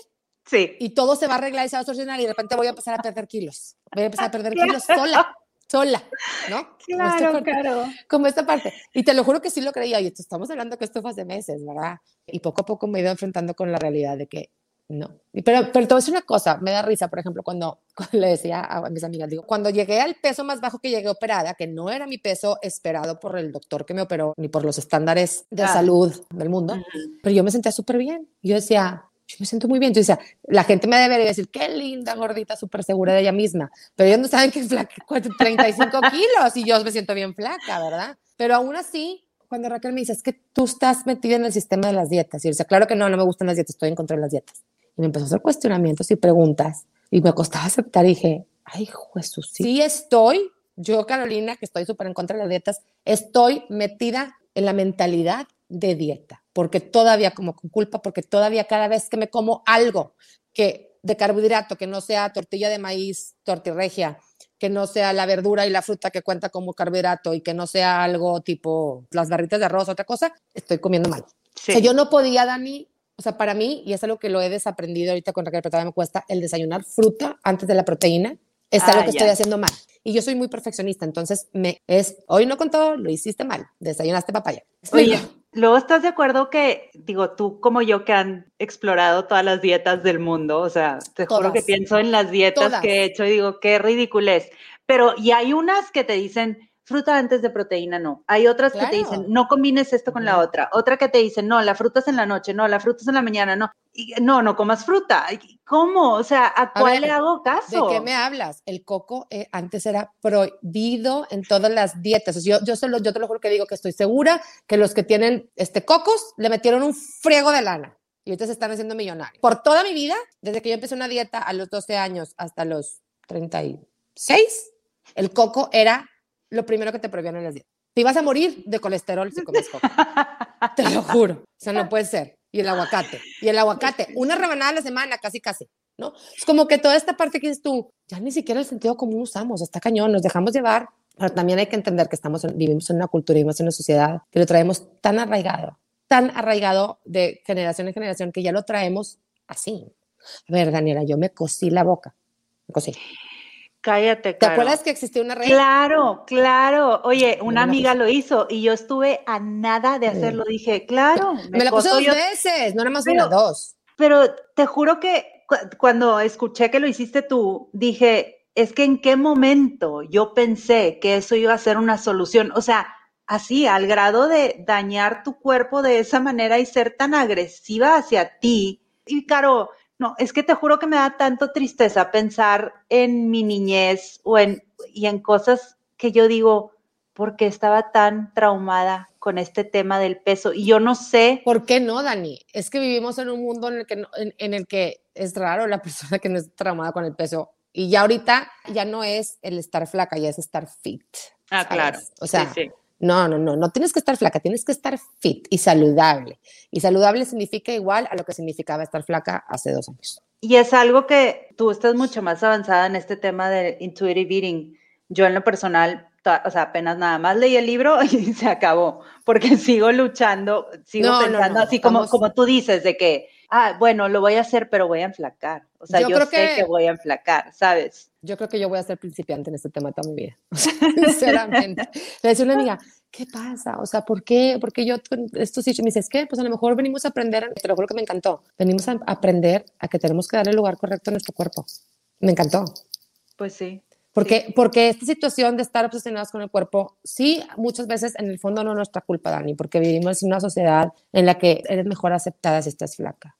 [SPEAKER 1] Sí.
[SPEAKER 2] Y todo se va a arreglar y se va a solucionar y de repente voy a empezar a perder kilos. Voy a empezar a perder *laughs* kilos sola, sola, ¿no?
[SPEAKER 1] Claro, claro.
[SPEAKER 2] Como esta parte. Y te lo juro que sí lo creía. Y estamos hablando que esto fue hace meses, ¿verdad? Y poco a poco me he ido enfrentando con la realidad de que no. Pero, pero te voy a decir una cosa, me da risa, por ejemplo, cuando, *laughs* le decía a mis amigas, digo, cuando llegué al peso más bajo que llegué operada, que no era mi peso esperado por el doctor que me operó, ni por los estándares de salud del mundo, pero yo me sentía súper bien. Yo decía, yo me siento muy bien. Yo decía, la gente me debería decir, qué linda, gordita, súper segura de ella misma. Pero ellos no saben que es flaca, 35 kilos y yo me siento bien flaca, ¿verdad? Pero aún así, cuando Raquel me dice, es que tú estás metida en el sistema de las dietas. Y yo decía, claro que no, no me gustan las dietas, estoy en contra de las dietas. Y me empezó a hacer cuestionamientos y preguntas. Y me costaba aceptar y dije, ay, Jesús, sí. sí estoy, yo, Carolina, que estoy súper en contra de las dietas, estoy metida en la mentalidad de dieta porque todavía como con culpa, porque todavía cada vez que me como algo que de carbohidrato, que no sea tortilla de maíz, tortirregia, que no sea la verdura y la fruta que cuenta como carbohidrato y que no sea algo tipo las barritas de arroz, otra cosa, estoy comiendo mal. O sea, yo no podía, Dani, o sea, para mí, y es algo que lo he desaprendido ahorita con Raquel, pero todavía me cuesta, el desayunar fruta antes de la proteína, es algo ah, que estoy haciendo mal. Y yo soy muy perfeccionista, entonces me es, hoy no contó, lo hiciste mal, desayunaste papaya.
[SPEAKER 1] Oye, Luego estás de acuerdo que, digo, tú como yo que han explorado todas las dietas del mundo, o sea, te juro que pienso en las dietas que he hecho y digo, qué ridículo es. Pero, y hay unas que te dicen, fruta antes de proteína, no. Hay otras que te dicen, no combines esto con la otra. Otra que te dicen, no, la fruta es en la noche, no, la fruta es en la mañana, no. Y, no, no comas fruta. ¿Cómo? O sea, ¿a, cuál le hago caso?
[SPEAKER 2] ¿De qué me hablas? El coco eh, antes era prohibido en todas las dietas. yo, yo, solo, yo te lo juro que digo que estoy segura que los que tienen este, cocos le metieron un friego de lana y ahorita se están haciendo millonarios. Por toda mi vida, desde que yo empecé una dieta a los 12 años hasta los 36, el coco era lo primero que te prohibían en las dietas. Te ibas a morir de colesterol si comes coco. te lo juro. O sea, no puede ser. Y el aguacate. Y el aguacate. Una rebanada a la semana, casi, casi. ¿No? Es como que toda esta parte que es tú, ya ni siquiera el sentido común usamos. Está cañón. Nos dejamos llevar. Pero también hay que entender que estamos vivimos en una cultura, vivimos en una sociedad que lo traemos tan arraigado, tan arraigado de generación en generación que ya lo traemos así. A ver, Daniela, yo me cosí la boca. Me cosí.
[SPEAKER 1] Cállate,
[SPEAKER 2] ¿Te acuerdas que existía una red?
[SPEAKER 1] Claro, claro. Oye, una amiga lo hizo y yo estuve a nada de hacerlo. Dije, claro.
[SPEAKER 2] Me, la puse dos veces, no era más una, dos.
[SPEAKER 1] Pero te juro que cuando escuché que lo hiciste tú, dije, es que en qué momento yo pensé que eso iba a ser una solución. O sea, así, al grado de dañar tu cuerpo de esa manera y ser tan agresiva hacia ti. Y Caro, no, es que te juro que me da tanto tristeza pensar en mi niñez o en, y en cosas que yo digo, porque estaba tan traumada con este tema del peso? Y yo no sé.
[SPEAKER 2] ¿Por qué no, Dani? Es que vivimos en un mundo en el que, en, el que es raro la *laughs* persona que no es traumada con el peso. Y ya ahorita ya no es el estar flaca, ya es estar fit.
[SPEAKER 1] Ah, claro.
[SPEAKER 2] O sea, sí, sí. No, no, no, no tienes que estar flaca, tienes que estar fit y saludable. Y saludable significa igual a lo que significaba estar flaca hace dos años.
[SPEAKER 1] Y es algo que tú estás mucho más avanzada en este tema de intuitive eating. Yo en lo personal, o sea, apenas nada más leí el libro *laughs* y se acabó, porque sigo luchando, sigo pensando así como, como tú dices, de que ah, bueno, lo voy a hacer, pero voy a enflacar. O sea, yo, sé que, voy a enflacar, ¿sabes?
[SPEAKER 2] Yo creo que yo voy a ser principiante en este tema toda mi vida, sinceramente. Le decía una amiga, ¿qué pasa? O sea, ¿por qué? Porque yo, esto sí, me dice, es que, pues a lo mejor venimos a aprender, te lo juro que me encantó, venimos a aprender a que tenemos que darle el lugar correcto a nuestro cuerpo. Me encantó.
[SPEAKER 1] Pues sí.
[SPEAKER 2] Porque, porque esta situación de estar obsesionados con el cuerpo, sí, muchas veces en el fondo no es nuestra culpa, Dani, porque vivimos en una sociedad en la que eres mejor aceptada si estás flaca.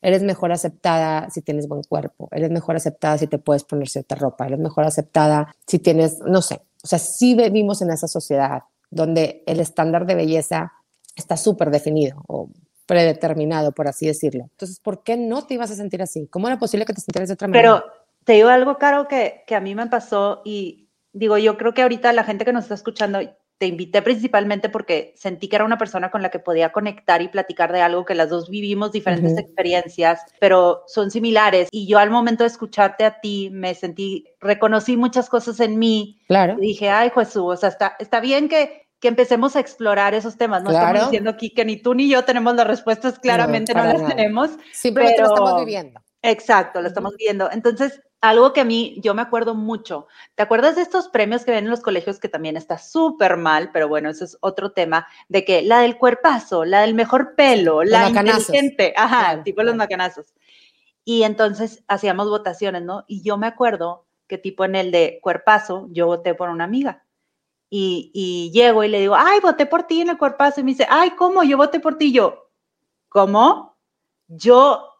[SPEAKER 2] Eres mejor aceptada si tienes buen cuerpo, eres mejor aceptada si te puedes poner cierta ropa, eres mejor aceptada si tienes, no sé, o sea, sí vivimos en esa sociedad donde el estándar de belleza está súper definido o predeterminado, por así decirlo. Entonces, ¿por qué no te ibas a sentir así? ¿Cómo era posible que te sintieras de otra manera?
[SPEAKER 1] Pero te digo algo, Caro, que, que a mí me pasó y digo, yo creo que ahorita la gente que nos está escuchando, te invité principalmente porque sentí que era una persona con la que podía conectar y platicar de algo que las dos vivimos diferentes experiencias, pero son similares. Y yo al momento de escucharte a ti me sentí, reconocí muchas cosas en mí.
[SPEAKER 2] Claro.
[SPEAKER 1] Y dije, ay, Jesús, o sea, está, está bien que, que empecemos a explorar esos temas. No estamos diciendo aquí que ni tú ni yo tenemos las respuestas, claramente no, las tenemos.
[SPEAKER 2] Simplemente lo estamos viviendo.
[SPEAKER 1] Exacto, lo estamos viendo. Entonces, algo que a mí, yo me acuerdo mucho. ¿Te acuerdas de estos premios que ven en los colegios que también está súper mal, pero bueno, eso es otro tema, de que la del cuerpazo, la del mejor pelo, la inteligente, ajá, tipo los macanazos. Y entonces hacíamos votaciones, ¿no? Y yo me acuerdo que tipo en el de cuerpazo, yo voté por una amiga. Y, y llego y le digo, ay, voté por ti en el cuerpazo. Y me dice, ay, ¿cómo? Yo voté por ti. Y yo, ¿cómo? Yo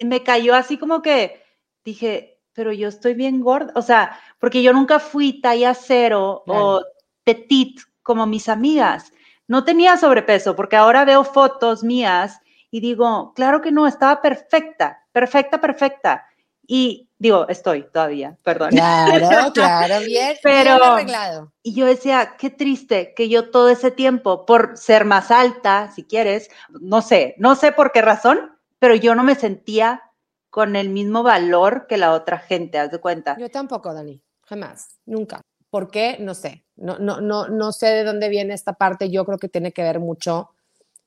[SPEAKER 1] me cayó así como que dije, pero yo estoy bien gorda, o sea, porque yo nunca fui talla cero o petit como mis amigas. No tenía sobrepeso, porque ahora veo fotos mías y digo, claro que no, estaba perfecta, perfecta, perfecta. Y digo, estoy todavía, perdón.
[SPEAKER 2] Claro, claro, *laughs* bien,
[SPEAKER 1] pero,
[SPEAKER 2] bien arreglado.
[SPEAKER 1] Y yo decía, qué triste que yo todo ese tiempo, por ser más alta, si quieres, no sé, no sé por qué razón, pero yo no me sentía con el mismo valor que la otra gente, haz de cuenta.
[SPEAKER 2] Yo tampoco, Dani, jamás, nunca. ¿Por qué? No sé. No, no, no, no sé de dónde viene esta parte. Yo creo que tiene que ver mucho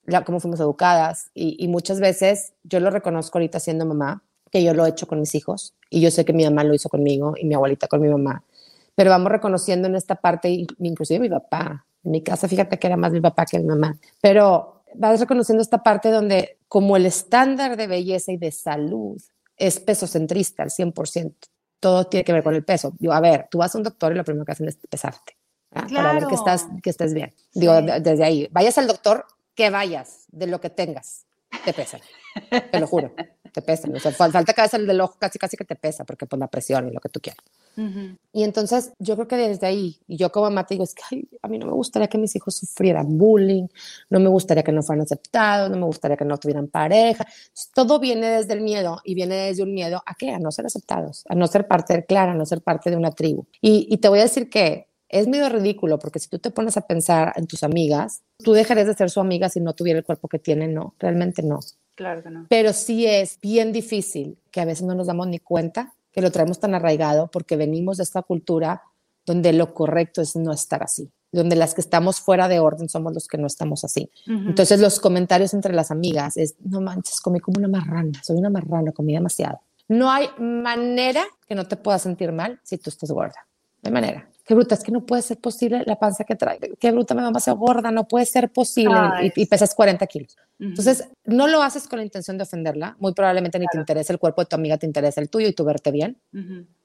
[SPEAKER 2] la, cómo fuimos educadas y, muchas veces yo lo reconozco ahorita siendo mamá, que yo lo he hecho con mis hijos y yo sé que mi mamá lo hizo conmigo y mi abuelita con mi mamá, pero vamos reconociendo en esta parte, inclusive mi papá. En mi casa, fíjate que era más mi papá que mi mamá, pero vas reconociendo esta parte donde como el estándar de belleza y de salud es pesocentrista al 100%, todo tiene que ver con el peso. Digo, a ver, tú vas a un doctor y lo primero que hacen es pesarte para ver que, estás, que estés bien. Digo, desde ahí, vayas al doctor, que vayas, de lo que tengas, te pesan, te lo juro te pesan. O sea, falta cabeza el del ojo casi, casi que te pesa, porque por la presión y lo que tú quieras. Y entonces yo creo que desde ahí, y yo como mamá te digo, es que a mí no me gustaría que mis hijos sufrieran bullying, no me gustaría que no fueran aceptados, no me gustaría que no tuvieran pareja. todo viene desde el miedo y viene desde un miedo a qué? A no ser aceptados, a no ser parte del clan, a no ser parte de una tribu. Y, y te voy a decir que es medio ridículo porque si tú te pones a pensar en tus amigas, tú dejarías de ser su amiga si no tuviera el cuerpo que tiene, no, realmente no.
[SPEAKER 1] Claro que no.
[SPEAKER 2] Pero sí es bien difícil, que a veces no nos damos ni cuenta, que lo traemos tan arraigado porque venimos de esta cultura donde lo correcto es no estar así, donde las que estamos fuera de orden somos los que no estamos así. Entonces los comentarios entre las amigas es, no manches, comí como una marrana, soy una marrana, comí demasiado. No hay manera que no te puedas sentir mal si tú estás gorda, no hay manera qué bruta, es que no puede ser posible la panza que trae, qué bruta, me va demasiado gorda, no puede ser posible y, pesas 40 kilos. Entonces, no lo haces con la intención de ofenderla, muy probablemente ni te interesa el cuerpo de tu amiga, te interesa el tuyo y tú verte bien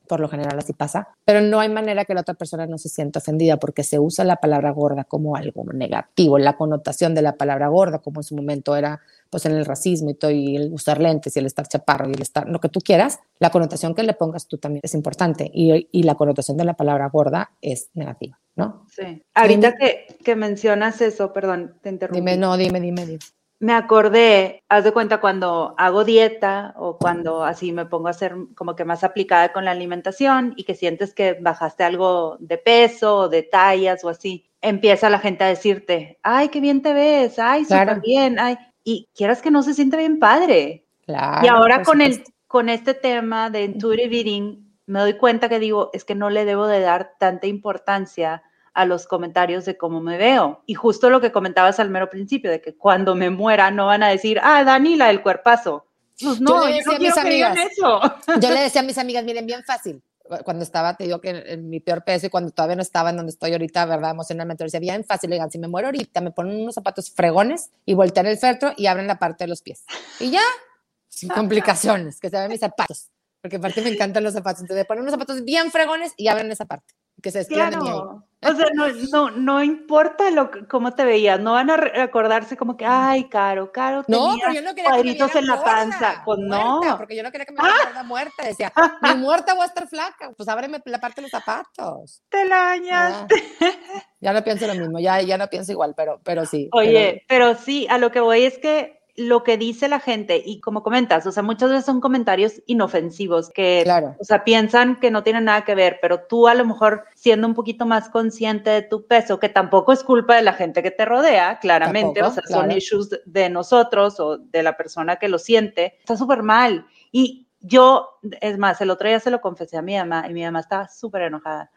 [SPEAKER 2] por lo general así pasa, pero no hay manera que la otra persona no se sienta ofendida porque se usa la palabra gorda como algo negativo, la connotación de la palabra gorda, como en su momento era pues en el racismo y todo, y el usar lentes y el estar chaparro y el estar lo que tú quieras, la connotación que le pongas tú también es importante y, y la connotación de la palabra gorda es negativa, ¿no?
[SPEAKER 1] Sí. Ahorita que, que mencionas eso, perdón, te interrumpí.
[SPEAKER 2] Dime, no, dime, dime, dime
[SPEAKER 1] me acordé, haz de cuenta cuando hago dieta o cuando así me pongo a ser como que más aplicada con la alimentación y que sientes que bajaste algo de peso o de tallas o así, empieza la gente a decirte, ay, qué bien te ves, ay, súper bien, ay, y quieras que no se siente bien padre. y ahora con, el, con este tema de intuitive eating, me doy cuenta que digo, es que no le debo de dar tanta importancia a los comentarios de cómo me veo. Y justo lo que comentabas al mero principio, de que cuando me muera no van a decir, ah, Dani, la del cuerpazo. Pues no, yo, no quiero amigas, eso. *laughs*
[SPEAKER 2] Yo le decía a mis amigas, miren, bien fácil. Cuando estaba, te digo que en mi peor peso y cuando todavía no estaba en donde estoy ahorita, ¿verdad? Emocionalmente, decía, bien fácil. Le digan, si me muero ahorita, me ponen unos zapatos fregones y voltean el feltro y abren la parte de los pies. Y ya, sin complicaciones, que se ven mis zapatos porque aparte me encantan los zapatos. Entonces, ponen unos zapatos bien fregones y abren esa parte, que se mí ahí.
[SPEAKER 1] O sea, no, no, no importa lo, cómo te veías, no van a recordarse como que, ay, Caro, Caro
[SPEAKER 2] No, pero yo no quería
[SPEAKER 1] cuadritos en la panza. Pues no.
[SPEAKER 2] Porque yo no quería que me viera muerta. Decía, ni muerta voy a estar flaca. Pues ábreme la parte de los zapatos.
[SPEAKER 1] Te la dañaste.
[SPEAKER 2] Ya no pienso lo mismo, ya, ya no pienso igual, pero, pero sí.
[SPEAKER 1] Oye, pero sí, a lo que voy es que lo que dice la gente y como comentas, o sea, muchas veces son comentarios inofensivos que, o sea, piensan que no tienen nada que ver, pero tú a lo mejor siendo un poquito más consciente de tu peso, que tampoco es culpa de la gente que te rodea, claramente, o sea, son issues de nosotros o de la persona que lo siente, está súper mal. Y yo, es más, el otro día se lo confesé a mi mamá y mi mamá estaba súper enojada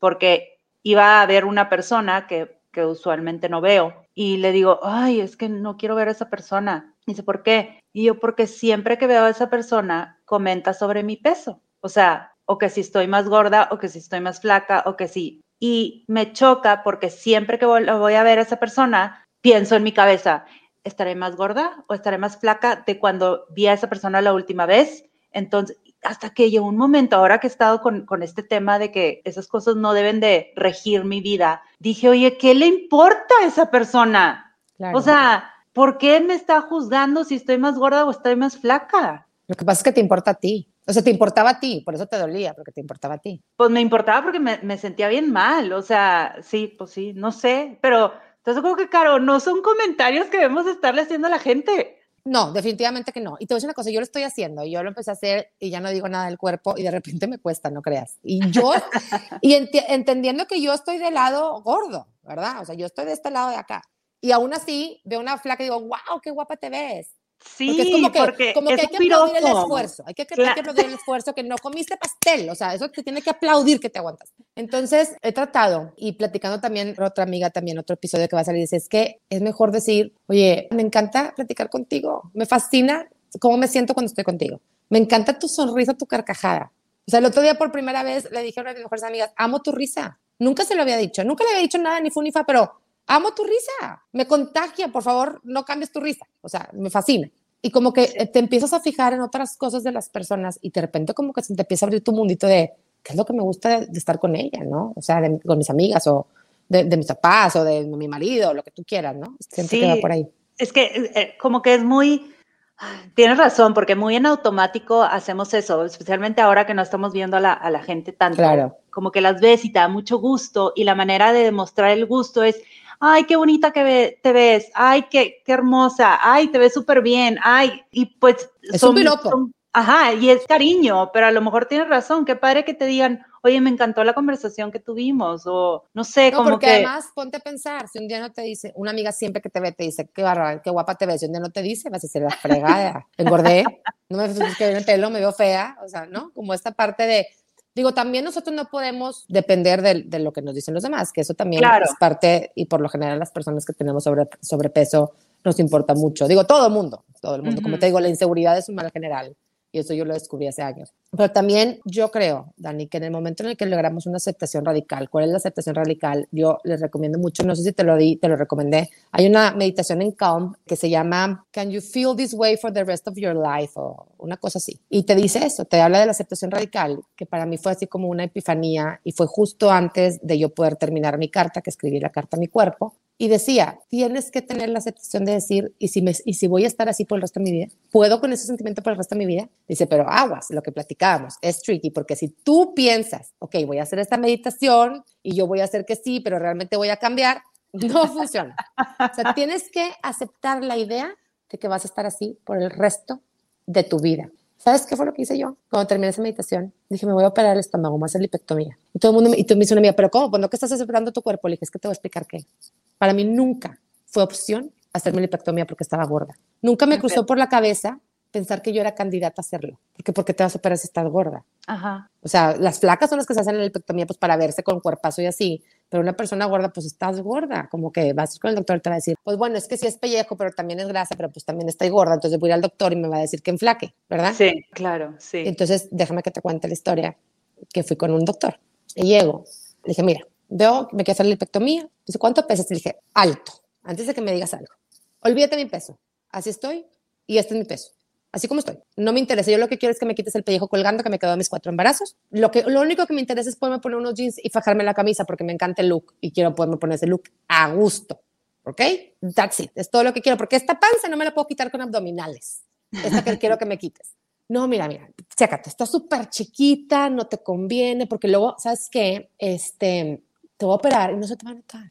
[SPEAKER 1] porque iba a ver una persona que que usualmente no veo. Y le digo, ay, es que no quiero ver a esa persona. dice, ¿por qué? Y yo, porque siempre que veo a esa persona, comenta sobre mi peso. O sea, o que si estoy más gorda, o que si estoy más flaca, o que si. Y me choca porque siempre que voy a ver a esa persona, pienso en mi cabeza, ¿estaré más gorda o estaré más flaca de cuando vi a esa persona la última vez? Entonces, hasta que llegó un momento, ahora que he estado con, con, este tema de que esas cosas no deben de regir mi vida, dije, oye, ¿qué le importa a esa persona? O sea, ¿por qué me está juzgando si estoy más gorda o estoy más flaca?
[SPEAKER 2] Lo que pasa es que te importa a ti. O sea, te importaba a ti, por eso te dolía, porque te importaba a ti.
[SPEAKER 1] Pues me importaba porque me, me sentía bien mal. O sea, sí, pues sí, no sé, pero entonces creo que, Caro, no son comentarios que debemos estarle haciendo a la gente.
[SPEAKER 2] No, definitivamente que no. Y te voy a decir una cosa, yo lo estoy haciendo y yo lo empecé a hacer y ya no digo nada del cuerpo y de repente me cuesta, no creas. Y yo, *laughs* y entendiendo que yo estoy del lado gordo, ¿verdad? O sea, yo estoy de este lado de acá. Y aún así veo una flaca y digo, wow, qué guapa te ves.
[SPEAKER 1] Sí, porque, es como que,
[SPEAKER 2] porque como que hay que aplaudir el esfuerzo, hay que, hay que, aplaudir el esfuerzo, que no comiste pastel, o sea, eso te tiene que aplaudir que te aguantas. Entonces, he tratado y platicando también con otra amiga, también otro episodio que va a salir, dice, es que es mejor decir, oye, me encanta platicar contigo, me fascina cómo me siento cuando estoy contigo, me encanta tu sonrisa, tu carcajada. O sea, el otro día por primera vez le dije a una de mis mejores amigas, amo tu risa. Nunca se lo había dicho, nunca le había dicho nada, ni fu ni fa, pero amo tu risa, me contagia, por favor, no cambies tu risa, o sea, me fascina. Y como que te empiezas a fijar en otras cosas de las personas y de repente como que se te empieza a abrir tu mundito de qué es lo que me gusta de, estar con ella, ¿no? O sea, con mis amigas o de, mis papás o de mi marido, lo que tú quieras, ¿no?
[SPEAKER 1] Siempre sí, queda por ahí. Es que eh, como que es muy, Tienes razón, porque muy en automático hacemos eso, especialmente ahora que no estamos viendo a la, a la gente tanto.
[SPEAKER 2] Claro.
[SPEAKER 1] Como que las ves y te da mucho gusto y la manera de demostrar el gusto es, ay, qué bonita que te ves, ay, qué, qué hermosa, ay, te ves súper bien, ay, y pues...
[SPEAKER 2] Es un piropo.
[SPEAKER 1] ajá, y es cariño, pero a lo mejor tienes razón, qué padre que te digan, oye, me encantó la conversación que tuvimos, o no sé,
[SPEAKER 2] no,
[SPEAKER 1] como
[SPEAKER 2] porque además, ponte a pensar, si un día no te dice, una amiga siempre que te ve te dice, qué barra, qué guapa te ves, si un día no te dice, vas a ser la fregada, engordé, no me que el pelo, me veo fea, o sea, ¿no? Como esta parte de, Digo, también nosotros no podemos depender de, lo que nos dicen los demás, que eso también es parte, y por lo general las personas que tenemos sobre, sobrepeso nos importa mucho. Digo, todo el mundo, todo el mundo. Como te digo, la inseguridad es un mal general y eso yo lo descubrí hace años. Pero también yo creo, Dani, que en el momento en el que logramos una aceptación radical, ¿cuál es la aceptación radical? Yo les recomiendo mucho, no sé si te lo di, te lo recomendé. Hay una meditación en Calm que se llama Can you feel this way for the rest of your life? o una cosa así. Y te dice eso, te habla de la aceptación radical, que para mí fue así como una epifanía y fue justo antes de yo poder terminar mi carta, que escribí la carta a mi cuerpo, y decía, tienes que tener la aceptación de decir, ¿y si, me, ¿y si voy a estar así por el resto de mi vida? ¿Puedo con ese sentimiento por el resto de mi vida? Dice, pero aguas, lo que platicábamos, es tricky, porque si tú piensas, ok, voy a hacer esta meditación y yo voy a hacer que sí, pero realmente voy a cambiar, no *laughs* funciona. O sea, tienes que aceptar la idea de que vas a estar así por el resto de tu vida. ¿Sabes qué fue lo que hice yo? Cuando terminé esa meditación, dije, me voy a operar el estómago, me voy a hacer lipectomía. Y todo el mundo, y tú me una amiga, ¿pero cómo? ¿Por qué estás aceptando tu cuerpo? Le dije, es que te voy a explicar qué. Para mí nunca fue opción hacerme lipectomía porque estaba gorda. Nunca me cruzó por la cabeza pensar que yo era candidata a hacerlo. Porque ¿por qué te vas a operar si estás gorda?
[SPEAKER 1] Ajá.
[SPEAKER 2] O sea, las flacas son las que se hacen la lipectomía pues para verse con cuerpazo y así, pero una persona gorda pues estás gorda, como que vas con el doctor y te va a decir, pues bueno, es que sí es pellejo, pero también es grasa, pero pues también estoy gorda, entonces voy al doctor y me va a decir que enflaque, ¿verdad?
[SPEAKER 1] Sí, claro, sí.
[SPEAKER 2] Entonces, déjame que te cuente la historia que fui con un doctor. Y llego, le dije, mira, veo, me quiero hacer la lipectomía, dice, ¿cuánto pesas? Le dije, alto antes de que me digas algo. Olvídate mi peso. Así estoy y este es mi peso. así como estoy. No me interesa. Yo lo que quiero es que me quites el pellejo colgando que me quedó de mis cuatro embarazos. Lo, que, lo único que me interesa es poderme poner unos jeans y fajarme la camisa porque me encanta el look y quiero poderme poner ese look a gusto. ¿Ok? That's it. Es todo lo que quiero porque esta panza no me la puedo quitar con abdominales. Esta que *laughs* quiero que me quites. No, mira, mira, chécate, está súper chiquita, no te conviene, porque luego, ¿sabes qué? Este, te voy a operar y no se te va a notar.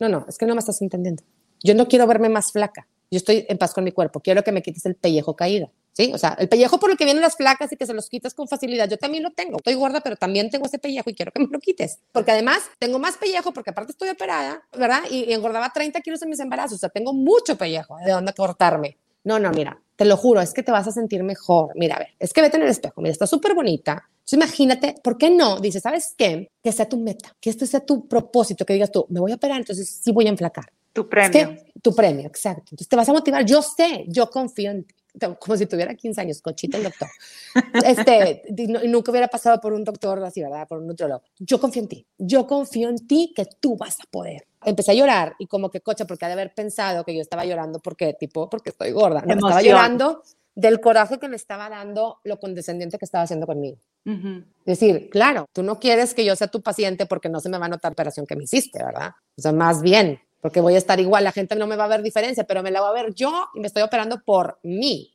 [SPEAKER 2] No, no, es que no me estás entendiendo. Yo no quiero verme más flaca. Yo estoy en paz con mi cuerpo. Quiero que me quites el pellejo caída. ¿Sí? O sea, el pellejo por el que vienen las flacas y que se los quitas con facilidad. Yo también lo tengo. Estoy gorda, pero también tengo ese pellejo y quiero que me lo quites. Porque además tengo más pellejo porque aparte estoy operada, ¿verdad? Y, engordaba 30 kilos en mis embarazos. O sea, tengo mucho pellejo de dónde cortarme. No, no, mira, te lo juro, es que te vas a sentir mejor. Mira, a ver, es que vete en el espejo. Mira, está súper bonita. Entonces imagínate, ¿por qué no? Dices, ¿sabes qué? Que sea tu meta, que este sea tu propósito, que digas tú, me voy a operar, entonces sí voy a enflacar.
[SPEAKER 1] Tu premio.
[SPEAKER 2] tu premio, exacto. Entonces te vas a motivar. Yo sé, yo confío en ti. Como si tuviera 15 años, cochita el doctor. *laughs* Este, y nunca hubiera pasado por un doctor así, ¿verdad? Por un nutriólogo. Yo confío en ti. Yo confío en ti que tú vas a poder. Empecé a llorar y como que cocha, porque ha de haber pensado que yo estaba llorando porque, tipo, porque estoy gorda. No, estaba llorando del coraje que me estaba dando lo condescendiente que estaba haciendo conmigo. Es decir, claro, tú no quieres que yo sea tu paciente porque no se me va a notar la operación que me hiciste, ¿verdad? O sea, más bien, porque voy a estar igual, la gente no me va a ver diferencia, pero me la va a ver yo y me estoy operando por mí.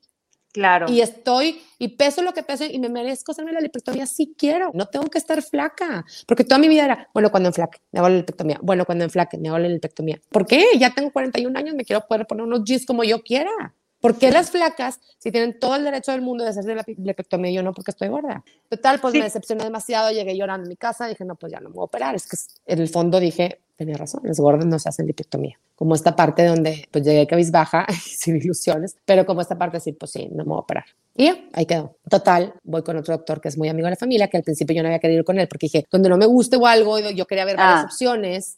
[SPEAKER 1] Claro.
[SPEAKER 2] Y estoy, y peso lo que peso y me merezco hacerme la lipectomía si quiero. No tengo que estar flaca. Porque toda mi vida era, bueno, cuando enflaque, me hago la lipectomía. Bueno, cuando enflaque, me hago la lipectomía. ¿Por qué? Ya tengo 41 años, me quiero poder poner unos jeans como yo quiera. ¿Por qué las flacas, si tienen todo el derecho del mundo de hacerse la lipectomía, yo no, porque estoy gorda? Total, pues me decepcioné demasiado, llegué llorando a mi casa, dije, no, pues ya no me voy a operar. Es que en el fondo dije, tenía razón, las gordas no se hacen lipectomía. Como esta parte donde pues llegué cabizbaja, *laughs* sin ilusiones, pero como esta parte sí, pues sí, no me voy a operar. Y ya, ahí quedó. Total, voy con otro doctor que es muy amigo de la familia, que al principio yo no había querido ir con él porque dije, donde no me guste o algo, yo quería ver varias ah. opciones,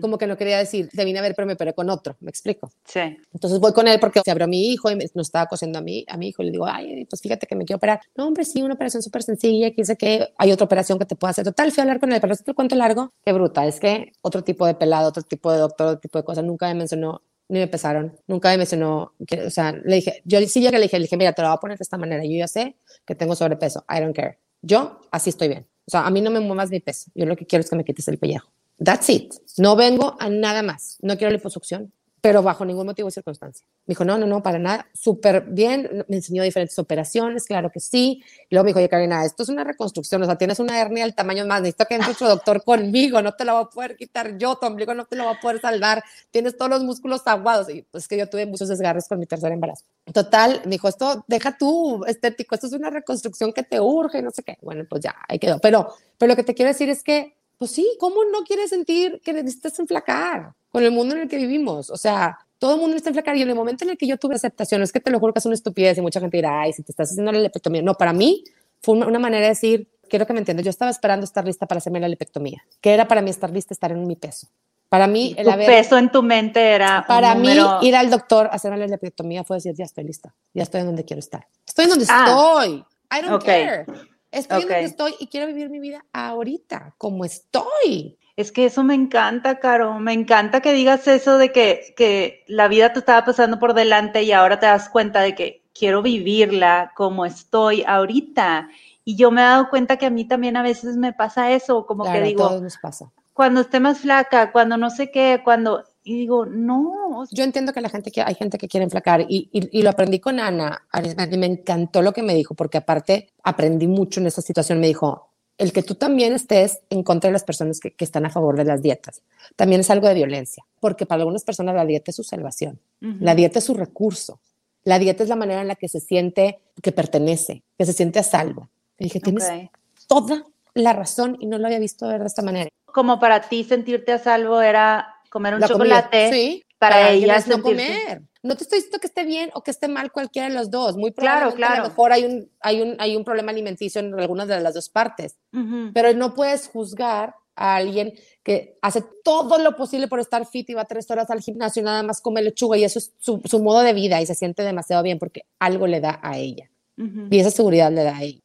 [SPEAKER 2] como que no quería decir, te vine a ver, pero me operé con otro, ¿me explico?
[SPEAKER 1] Sí.
[SPEAKER 2] Entonces voy con él porque se abrió mi hijo y nos estaba cosiendo a mí, a mi hijo y le digo, ay, pues fíjate que me quiero operar. No, hombre, sí, una operación súper sencilla, que dice que hay otra operación que te puede hacer. Total, fui a hablar con él, pero es te cuento largo, qué bruta, es que otro tipo de pelado, otro tipo de doctor, otro tipo de cosas, nunca me mencionó ni me pesaron, nunca me mencionó, que, o sea, le dije, yo sí llegué, le dije, le dije, mira, te lo voy a poner de esta manera, yo ya sé que tengo sobrepeso, I don't care, yo así estoy bien, o sea, a mí no me muevas mi peso, yo lo que quiero es que me quites el pellejo, that's it, no vengo a nada más, no quiero liposucción, pero bajo ningún motivo o circunstancia. Me dijo, no, no, no, para nada, súper bien, me enseñó diferentes operaciones, claro que sí. Y luego me dijo, oye, Karina, esto es una reconstrucción, o sea, tienes una hernia del tamaño más, necesito que entre otro *laughs* doctor conmigo, no te la voy a poder quitar yo, tu ombligo no te lo voy a poder salvar, tienes todos los músculos aguados. Y pues que yo tuve muchos desgarros con mi tercer embarazo. Total, me dijo, esto, deja tú, estético, esto es una reconstrucción que te urge, no sé qué. Bueno, pues ya, ahí quedó. Pero, pero lo que te quiero decir es que pues sí, ¿cómo no quieres sentir que necesitas enflacar con el mundo en el que vivimos? O sea, todo el mundo necesita enflacar y en el momento en el que yo tuve aceptación, es que te lo juro que es una estupidez y mucha gente dirá, ay, si te estás haciendo la lepectomía. No, para mí fue una manera de decir, quiero que me entiendas, yo estaba esperando estar lista para hacerme la lepectomía. ¿Qué era para mí estar lista, estar en mi peso? Para mí,
[SPEAKER 1] el tu peso en tu mente era.
[SPEAKER 2] Para mí, ir al doctor a hacerme la lepectomía fue decir, ya estoy lista, ya estoy en donde quiero estar. Estoy en donde ah. estoy. I don't care. Estoy donde estoy y quiero vivir mi vida ahorita, como estoy.
[SPEAKER 1] Es que eso me encanta, Caro. Me encanta que digas eso de que, que la vida te estaba pasando por delante y ahora te das cuenta de que quiero vivirla como estoy ahorita. Y yo me he dado cuenta que a mí también a veces me pasa eso, como que digo,
[SPEAKER 2] nos pasa.
[SPEAKER 1] cuando esté más flaca, cuando no sé qué, cuando y digo, no.
[SPEAKER 2] Yo entiendo que la gente que hay gente que quiere enflacar y, y, lo aprendí con Ana. Me encantó lo que me dijo, porque aparte aprendí mucho en esa situación. Me dijo, el que tú también estés en contra de las personas que, que, están a favor de las dietas, también es algo de violencia, porque para algunas personas la dieta es su salvación, la dieta es su recurso, la dieta es la manera en la que se siente que pertenece, que se siente a salvo. Y dije, tienes toda la razón y no lo había visto ver de esta manera.
[SPEAKER 1] Como para ti sentirte a salvo era comer un chocolate
[SPEAKER 2] sí, para, ella no comer. No te estoy diciendo que esté bien o que esté mal cualquiera de los dos. Muy probablemente claro, claro. a lo mejor hay un, hay, un, hay un problema alimenticio en algunas de las dos partes, pero no puedes juzgar a alguien que hace todo lo posible por estar fit y va tres horas al gimnasio y nada más come lechuga y eso es su, su modo de vida y se siente demasiado bien porque algo le da a ella y esa seguridad le da a ella.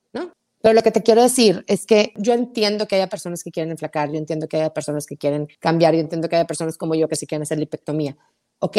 [SPEAKER 2] Pero lo que te quiero decir es que yo entiendo que haya personas que quieren enflacar, yo entiendo que haya personas que quieren cambiar, yo entiendo que haya personas como yo que sí quieren hacer lipectomía. Ok,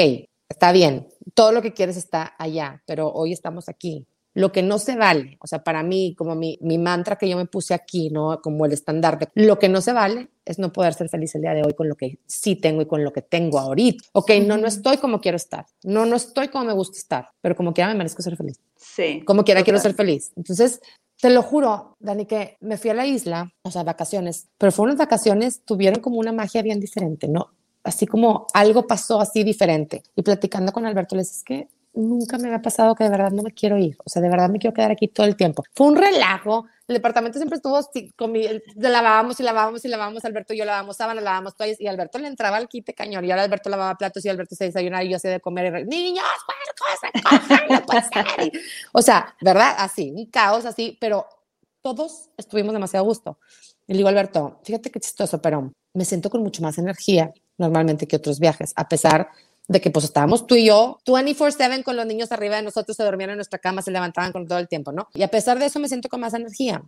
[SPEAKER 2] está bien, todo lo que quieres está allá, pero hoy estamos aquí. Lo que no se vale, o sea, para mí, como mi, mi mantra que yo me puse aquí, ¿no? Como el estandarte, lo que no se vale es no poder ser feliz el día de hoy con lo que sí tengo y con lo que tengo ahorita. Ok, no, no estoy como quiero estar. No, no estoy como me gusta estar, pero como quiera me merezco ser feliz.
[SPEAKER 1] Sí.
[SPEAKER 2] Como quiera quiero ser feliz. Entonces, te lo juro, Dani, que me fui a la isla, o sea, vacaciones, pero fueron unas vacaciones, tuvieron como una magia bien diferente, ¿no? Así como algo pasó así diferente. Y platicando con Alberto, les es que nunca me había pasado que de verdad no me quiero ir. O sea, de verdad me quiero quedar aquí todo el tiempo. Fue un relajo. El departamento siempre estuvo con mi, lavábamos y lavábamos y lavábamos. Alberto y yo lavábamos sábanas, lavábamos toallas y Alberto le entraba al quite cañón. Y ahora Alberto lavaba platos y Alberto se desayunaba y yo hacía de comer. Y, Niños, puercos, O sea, ¿verdad? Así, un caos así, pero todos estuvimos demasiado a gusto. Y le digo, Alberto, fíjate qué chistoso, pero me siento con mucho más energía normalmente que otros viajes, a pesar de que pues estábamos tú y yo 24/7 con los niños arriba de nosotros, se dormían en nuestra cama, se levantaban con todo el tiempo, ¿no? Y a pesar de eso me siento con más energía.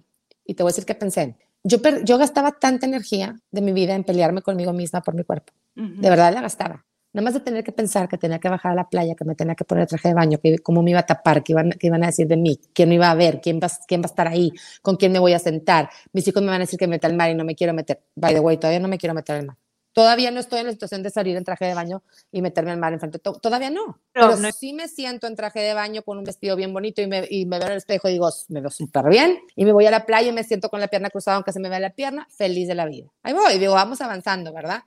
[SPEAKER 2] Y te voy a decir que pensé, yo, yo gastaba tanta energía de mi vida en pelearme conmigo misma por mi cuerpo. De verdad la gastaba. Nada más de tener que pensar que tenía que bajar a la playa, que me tenía que poner traje de baño, que cómo me iba a tapar, que iban, que iban a decir de mí, quién me iba a ver, quién va, quién va a estar ahí, con quién me voy a sentar. Mis hijos me van a decir que me meta al mar y no me quiero meter. By the way, todavía no me quiero meter al mar. Todavía no estoy en la situación de salir en traje de baño y meterme al mar enfrente. Todavía no. Pero, sí me siento en traje de baño con un vestido bien bonito y me, y me veo en el espejo y digo, me veo súper bien. Y me voy a la playa y me siento con la pierna cruzada, aunque se me vea la pierna, feliz de la vida. Ahí voy, digo, vamos avanzando, ¿verdad?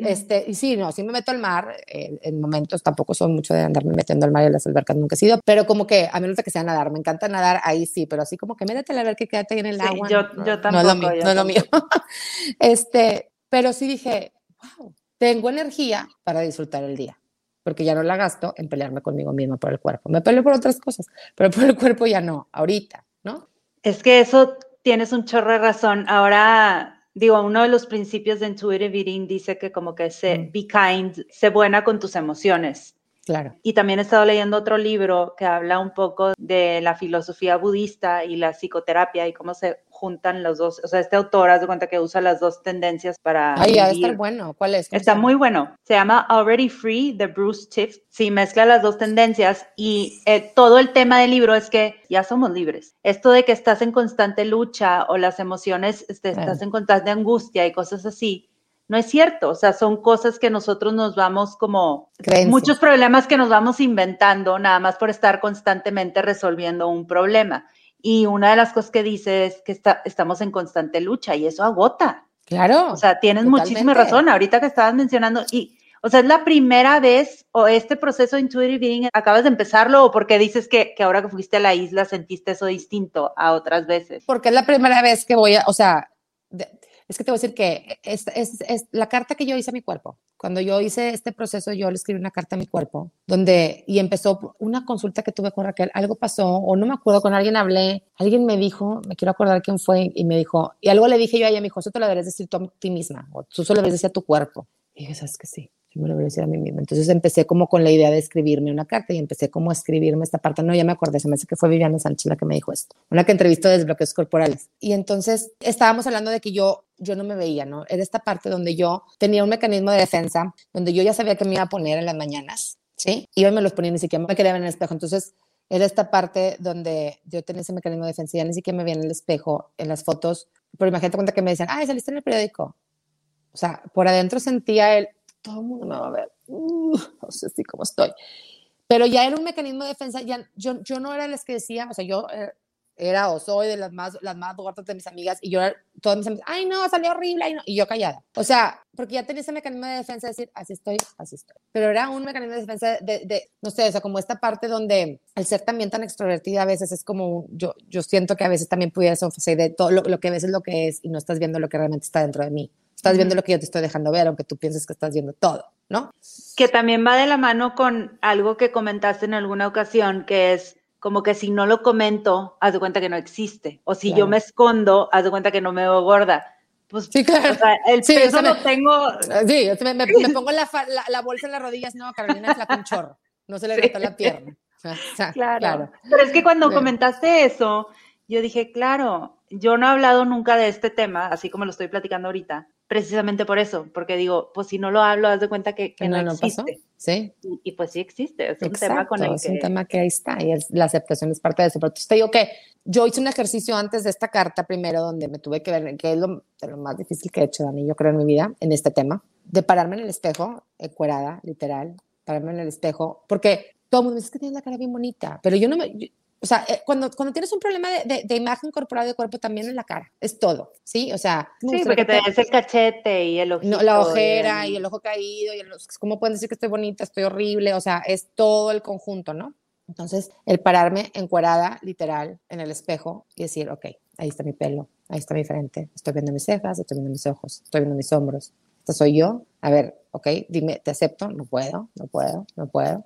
[SPEAKER 2] este, y sí, no, sí me meto al mar, eh, en momentos tampoco soy mucho de andarme metiendo al mar y en las albercas nunca he sido, pero como que a menos de que sea nadar, me encanta nadar, ahí sí, pero así como que métete a la alberca y quédate en el agua.
[SPEAKER 1] Yo,
[SPEAKER 2] no,
[SPEAKER 1] yo tampoco.
[SPEAKER 2] No es lo mío, no es lo mío. *laughs* este, pero sí dije, wow, tengo energía para disfrutar el día, porque ya no la gasto en pelearme conmigo misma por el cuerpo. Me peleo por otras cosas, pero por el cuerpo ya no, ahorita, ¿no?
[SPEAKER 1] Es que eso tienes un chorro de razón. Ahora, digo, uno de los principios de Intuitive Eating dice que como que se, mm. be kind, sé buena con tus emociones.
[SPEAKER 2] Claro.
[SPEAKER 1] Y también he estado leyendo otro libro que habla un poco de la filosofía budista y la psicoterapia y cómo se juntan los dos. O sea, este autor, hace cuenta que usa las dos tendencias para.
[SPEAKER 2] Ay, de estar bueno. ¿Cuál es?
[SPEAKER 1] Está muy bueno. Se llama Already Free de Bruce Tiff. Sí, mezcla las dos tendencias y eh, todo el tema del libro es que ya somos libres. Esto de que estás en constante lucha o las emociones, este, estás en constante angustia y cosas así no es cierto, o sea, son cosas que nosotros nos vamos como, muchos problemas que nos vamos inventando nada más por estar constantemente resolviendo un problema. Y una de las cosas que dice es que estamos en constante lucha y eso agota.
[SPEAKER 2] Claro.
[SPEAKER 1] O sea, tienes muchísima razón ahorita que estabas mencionando y, o sea, es la primera vez o este proceso de intuitive eating acabas de empezarlo o porque dices que, que ahora que fuiste a la isla sentiste eso distinto a otras veces.
[SPEAKER 2] Porque es la primera vez que voy a, o sea, es que te voy a decir que es, es, es, la carta que yo hice a mi cuerpo. Cuando yo hice este proceso, yo le escribí una carta a mi cuerpo, donde, y empezó una consulta que tuve con Raquel, algo pasó, o no me acuerdo, con alguien hablé, alguien me dijo, me quiero acordar quién fue, y me dijo, y algo le dije yo a ella, me dijo, eso te lo deberías decir tú a ti misma, o tú solo deberías decir a tu cuerpo. Y dije, ¿sabes que sí? yo me lo voy a decir a mí misma. Entonces empecé como con la idea de escribirme una carta y empecé como a escribirme esta parte. No, ya me acordé, se me hace que fue Viviana Sánchez la que me dijo esto, una que entrevistó desbloqueos corporales. Y entonces estábamos hablando de que yo, yo no me veía, ¿no? Era esta parte donde yo tenía un mecanismo de defensa, donde yo ya sabía que me iba a poner en las mañanas, ¿sí? Y me los ponía, ni siquiera me quería en el espejo. Entonces era esta parte donde yo tenía ese mecanismo de defensa, ya ni siquiera me veía en el espejo, en las fotos, pero imagínate cuenta que me decían, ay, saliste en el periódico. O sea, por adentro sentía el, todo el mundo me va a ver, no sé si cómo estoy. Pero ya era un mecanismo de defensa, ya, yo, yo no era las que decía, o sea, yo eh, era o soy de las más, las más gordas de mis amigas y yo todas mis amigas, ay no, salió horrible, y yo callada. O sea, porque ya tenía ese mecanismo de defensa de decir, así estoy, así estoy. Pero era un mecanismo de defensa de, de, no sé, o sea, como esta parte donde el ser también tan extrovertida a veces es como, yo, yo siento que a veces también pudiera ser de todo lo, lo que ves es lo que es y no estás viendo lo que realmente está dentro de mí. Estás viendo lo que yo te estoy dejando ver, aunque tú pienses que estás viendo todo, ¿no?
[SPEAKER 1] Que también va de la mano con algo que comentaste en alguna ocasión, que es como que si no lo comento, haz de cuenta que no existe. O si yo me escondo, haz de cuenta que no me veo gorda. Pues,
[SPEAKER 2] sí, claro.
[SPEAKER 1] O sea, el peso lo tengo.
[SPEAKER 2] Sí, me, me, *laughs* pongo la, la, bolsa en las rodillas, no, Carolina es la con chorro. No se le nota la pierna.
[SPEAKER 1] claro. claro. Pero es que cuando comentaste eso, yo dije, claro, yo no he hablado nunca de este tema, así como lo estoy platicando ahorita, precisamente por eso, porque digo, pues si no lo hablo, haz de cuenta que, no, no, existe. Pasó.
[SPEAKER 2] Sí.
[SPEAKER 1] Y, pues sí existe, es un tema con el
[SPEAKER 2] es un tema que ahí está y la aceptación es parte de eso. Pero te digo que yo hice un ejercicio antes de esta carta primero donde me tuve que ver, que es lo, lo más difícil que he hecho, Dani, yo creo en mi vida, en este tema, de pararme en el espejo, encuerada, literal, pararme en el espejo, porque todo el mundo dice que tienes la cara bien bonita, pero yo no me, o sea, eh, cuando, cuando tienes un problema de, de, imagen corporal de cuerpo, también en la cara, es todo, ¿sí? O sea,
[SPEAKER 1] sí, porque te ves el cachete y el ojito.
[SPEAKER 2] No, la ojera y el... ojo caído, y el, ¿cómo pueden decir que estoy bonita, estoy horrible? O sea, es todo el conjunto, ¿no? Entonces, el pararme encuerada, literal, en el espejo y decir, ok, ahí está mi pelo, ahí está mi frente, estoy viendo mis cejas, estoy viendo mis ojos, estoy viendo mis hombros, esta soy yo, a ver, ok, dime, te acepto, no puedo, no puedo, no puedo,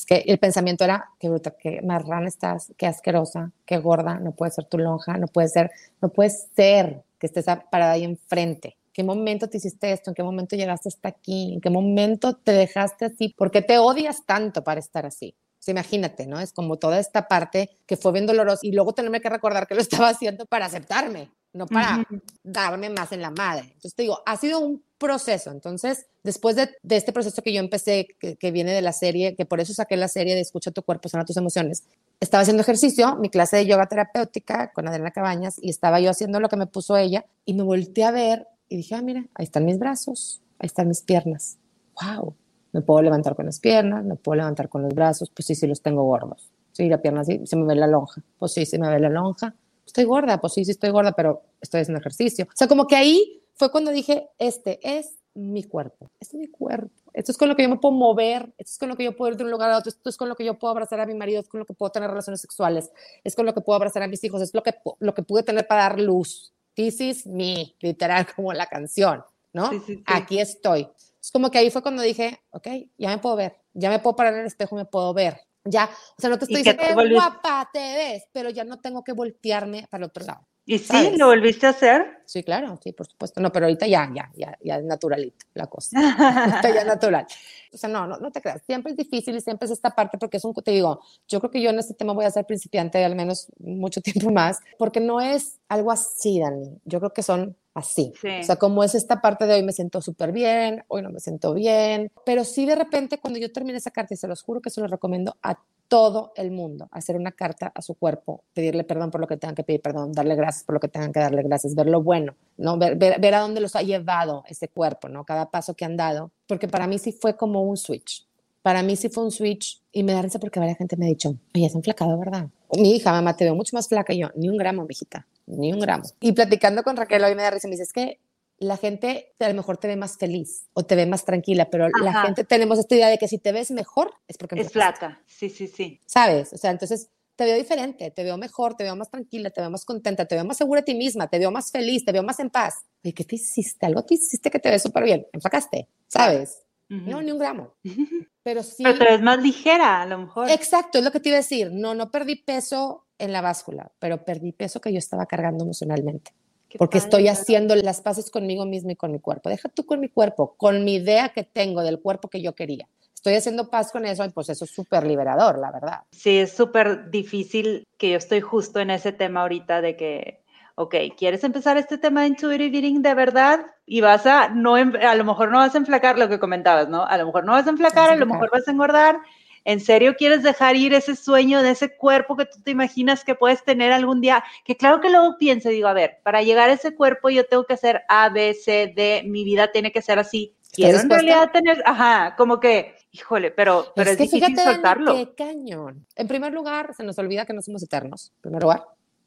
[SPEAKER 2] es que el pensamiento era, qué bruta, qué marrana estás, qué asquerosa, qué gorda, no puede ser tu lonja, no puede ser, no puede ser que estés parada ahí enfrente. ¿Qué momento te hiciste esto? ¿En qué momento llegaste hasta aquí? ¿En qué momento te dejaste así? ¿Por qué te odias tanto para estar así? imagínate, ¿no? Es como toda esta parte que fue bien dolorosa y luego tenerme que recordar que lo estaba haciendo para aceptarme, no para darme más en la madre. Entonces te digo, ha sido un proceso. Entonces, después de, este proceso que yo empecé, que, viene de la serie, que por eso saqué la serie de Escucha tu cuerpo, sana tus emociones, estaba haciendo ejercicio, mi clase de yoga terapéutica con Adriana Cabañas, y estaba yo haciendo lo que me puso ella, y me volteé a ver y dije, ah, mira, ahí están mis brazos, ahí están mis piernas. ¡Wow! Me puedo levantar con las piernas, me puedo levantar con los brazos, pues sí, sí los tengo gordos. Sí, la pierna sí, se me ve la lonja. Pues sí, se me ve la lonja. Estoy gorda, pues sí, sí estoy gorda, pero estoy haciendo ejercicio. O sea, como que ahí fue cuando dije, este es mi cuerpo, este es mi cuerpo. Esto es con lo que yo me puedo mover, esto es con lo que yo puedo ir de un lugar a otro, esto es con lo que yo puedo abrazar a mi marido, es con lo que puedo tener relaciones sexuales, es con lo que puedo abrazar a mis hijos, es lo que, lo que pude tener para dar luz. This is me, literal, *laughs* como la canción, ¿no? Aquí estoy. Es como que ahí fue cuando dije, ok, ya me puedo ver, ya me puedo parar en el espejo, me puedo ver. Ya, o sea, no te estoy diciendo, qué guapa te ves, pero ya no tengo que voltearme para el otro lado.
[SPEAKER 1] ¿Y sí? ¿Lo volviste a hacer?
[SPEAKER 2] Sí, claro, sí, por supuesto. No, pero ahorita ya, ya, ya, ya es naturalito la cosa. *laughs* Está ya natural. O sea, no, no, no te creas. Siempre es difícil y siempre es esta parte porque es un, te digo, yo creo que yo en este tema voy a ser principiante al menos mucho *laughs* tiempo más, porque no es algo así, Dani. Yo creo que son así. O sea, como es esta parte de hoy me siento súper bien, hoy no me siento bien, pero sí de repente cuando yo termine esa carta, y se los juro que se los recomiendo a todo el mundo, hacer una carta a su cuerpo, pedirle perdón por lo que tengan que pedir perdón, darle gracias por lo que tengan que darle gracias, ver lo bueno, ¿no? Ver, ver, a dónde los ha llevado ese cuerpo, ¿no? Cada paso que han dado, porque para mí sí fue como un switch. Para mí sí fue un switch y me da risa porque varias gente me ha dicho, oye, es enflacado, ¿verdad? Mi hija, mamá, te veo mucho más flaca y yo, ni un gramo, mijita, ni un gramo. Y platicando con Raquel hoy me da risa y me dice, es que la gente a lo mejor te ve más feliz o te ve más tranquila, pero la gente tenemos esta idea de que si te ves mejor es porque
[SPEAKER 1] es flaca. Sí, sí, sí.
[SPEAKER 2] ¿Sabes? O sea, entonces te veo diferente, te veo mejor, te veo más tranquila, te veo más contenta, te veo más segura de ti misma, te veo más feliz, te veo más en paz. ¿Y qué te hiciste? Algo te hiciste que te ves súper bien. Enflacaste, ¿sabes? No, ni un gramo. *laughs* Pero sí.
[SPEAKER 1] Pero te ves más ligera, a lo mejor.
[SPEAKER 2] Exacto, es lo que te iba a decir. No, no perdí peso en la báscula, pero perdí peso que yo estaba cargando emocionalmente porque estoy haciendo las paces conmigo misma y con mi cuerpo. Deja tú con mi cuerpo, con mi idea que tengo del cuerpo que yo quería. Estoy haciendo paz con eso y pues eso es súper liberador, la verdad.
[SPEAKER 1] Sí, es súper difícil que yo estoy justo en ese tema ahorita de que, ok, ¿quieres empezar este tema de intuitive eating de verdad? Y vas a, no, a lo mejor no vas a enflacar lo que comentabas, ¿no? A lo mejor no vas a enflacar, a lo mejor vas a engordar ¿En serio quieres dejar ir ese sueño de ese cuerpo que tú te imaginas que puedes tener algún día? Que claro que luego pienso, digo, a ver, para llegar a ese cuerpo yo tengo que hacer A, B, C, D, mi vida tiene que ser así. Quiero en realidad tener, ajá, como que, híjole, pero, pero es, que difícil soltarlo.
[SPEAKER 2] Qué cañón. En primer lugar, se nos olvida que no somos eternos, en primer lugar,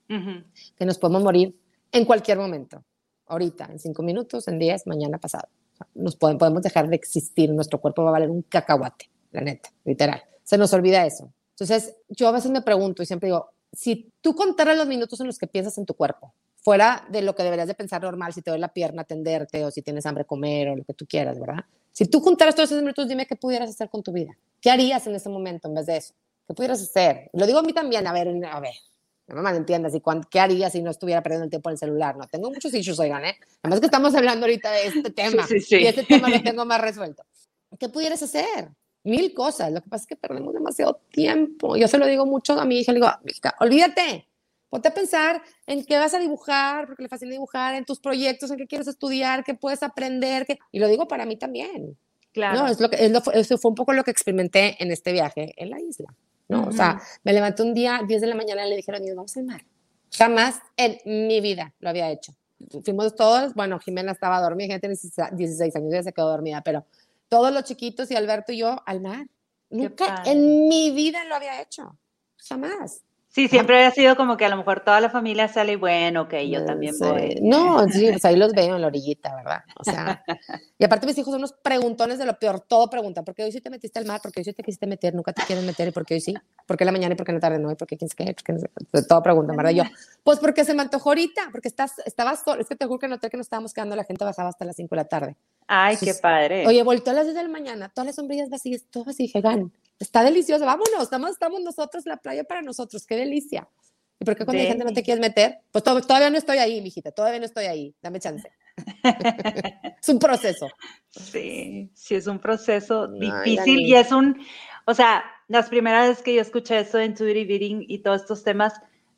[SPEAKER 2] que nos podemos morir en cualquier momento, ahorita, en cinco minutos, en diez, mañana pasado. nos podemos dejar de existir, nuestro cuerpo va a valer un cacahuate la neta, literal. Se nos olvida eso. Entonces, yo a veces me pregunto y siempre digo, si tú contaras los minutos en los que piensas en tu cuerpo, fuera de lo que deberías de pensar normal, si te duele la pierna, atenderte, o si tienes hambre, comer, o lo que tú quieras, ¿verdad? Si tú juntaras todos esos minutos, dime qué pudieras hacer con tu vida. ¿Qué harías en ese momento en vez de eso? ¿Qué pudieras hacer? Lo digo a mí también, a ver, a ver, no me entiendas, ¿y qué haría si no estuviera perdiendo el tiempo en el celular? No, tengo muchos issues, oigan, ¿eh? Además que estamos hablando ahorita de este tema, y este tema lo tengo más resuelto. ¿Qué pudieras hacer? Mil cosas. Lo que pasa es que perdemos demasiado tiempo. Yo se lo digo mucho a mi hija, le digo, olvídate, ponte a pensar en qué vas a dibujar, porque le fascina dibujar, en tus proyectos, en qué quieres estudiar, qué puedes aprender, qué... y lo digo para mí también. Claro. No, es lo que, es lo, eso fue un poco lo que experimenté en este viaje en la isla, ¿no? O sea, me levanté un día, 10 de la mañana, y le dijeron, vamos al mar. Jamás en mi vida lo había hecho. Fuimos todos, bueno, Jimena estaba dormida, gente tiene 16 años, ya se quedó dormida, pero todos los chiquitos y Alberto y yo al mar. Nunca en mi vida lo había hecho. Jamás.
[SPEAKER 1] Sí, siempre había sido como que a lo mejor toda la familia sale y bueno, ok, yo también voy.
[SPEAKER 2] No, sí, pues ahí los *laughs* veo en la orillita, ¿verdad? O sea, y aparte mis hijos son unos preguntones de lo peor, todo pregunta, ¿por qué hoy sí te metiste al mar? ¿Por qué hoy sí te quisiste meter? Nunca te quieren meter, ¿y por qué hoy sí? ¿Por qué la mañana y por qué la tarde no? ¿Y por qué quién se qué? Todo pregunta, ¿verdad? Yo, pues porque se me antojó ahorita, porque estás, estabas solo, es que te juro que hotel que nos estábamos quedando la gente bajaba hasta las 5 de la tarde.
[SPEAKER 1] Ay, qué padre.
[SPEAKER 2] Oye, volteó a las 10 de la mañana, todas las sombrillas vacías, todo así, dije, gan, está delicioso, vámonos, estamos, estamos nosotros, la playa para nosotros, qué delicia. ¿Y por qué cuando la gente no te quieres meter? Pues todavía no estoy ahí, mijita, todavía no estoy ahí, dame chance. *laughs* es un proceso.
[SPEAKER 1] Sí, sí, es un proceso difícil y es un, o sea, las primeras veces que yo escuché eso de intuitive eating y todos estos temas,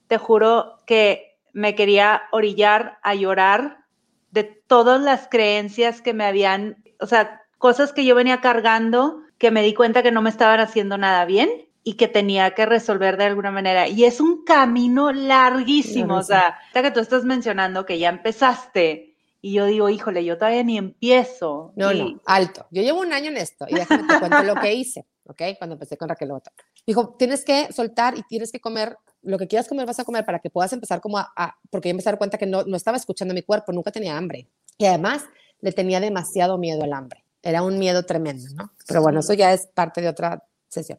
[SPEAKER 1] te juro que me quería orillar a llorar de todas las creencias que me habían, o sea, cosas que yo venía cargando que me di cuenta que no me estaban haciendo nada bien y que tenía que resolver de alguna manera. Y es un camino larguísimo, o sea, que tú estás mencionando que ya empezaste y yo digo, híjole, yo todavía ni empiezo.
[SPEAKER 2] No, no, alto. Yo llevo un año en esto y déjame te cuento lo que hice, *laughs* ¿ok? Cuando empecé con Raquel Otto. Dijo, tienes que soltar y tienes que comer lo que quieras comer, vas a comer para que puedas empezar como a, porque yo empecé a dar cuenta que no, no estaba escuchando mi cuerpo, nunca tenía hambre. Y además le tenía demasiado miedo al hambre. Era un miedo tremendo, ¿no? Pero bueno, eso ya es parte de otra sesión.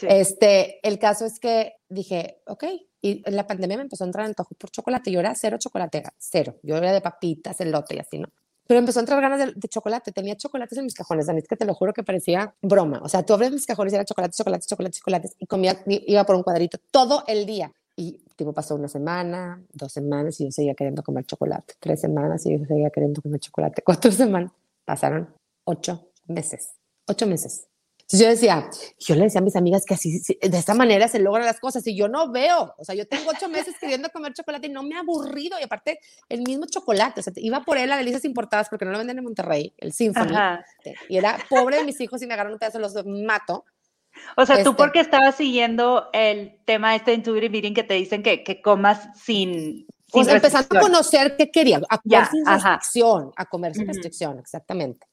[SPEAKER 2] Este, el caso es que dije, ok, y en la pandemia me empezó a entrar antojo por chocolate. Yo era cero chocolate, cero. Yo era de papitas, elote y así, ¿no? Pero empezó a entrar ganas de, chocolate. Tenía chocolates en mis cajones, Dani, que te lo juro que parecía broma. O sea, tú abres mis cajones y era chocolate, chocolate, chocolate, chocolates y comía, iba por un cuadrito todo el día. Y tipo pasó una semana, dos semanas y yo seguía queriendo comer chocolate. Tres semanas y yo seguía queriendo comer chocolate. Cuatro semanas. Pasaron ocho meses. Ocho meses. Entonces yo decía, yo le decía a mis amigas que así, de esta manera se logran las cosas y yo no veo, o sea, yo tengo ocho meses queriendo comer chocolate y no me ha aburrido y aparte el mismo chocolate, o sea, iba por él a Delicias Importadas porque no lo venden en Monterrey, el Symphony, y era pobre de mis hijos y me agarran un pedazo, los mato.
[SPEAKER 1] O sea, tú este porque estabas siguiendo el tema este de Intuitive Eating que te dicen que, que comas sin,
[SPEAKER 2] pues empezando a conocer qué quería, a comer sin restricción, a comer sin restricción, exactamente.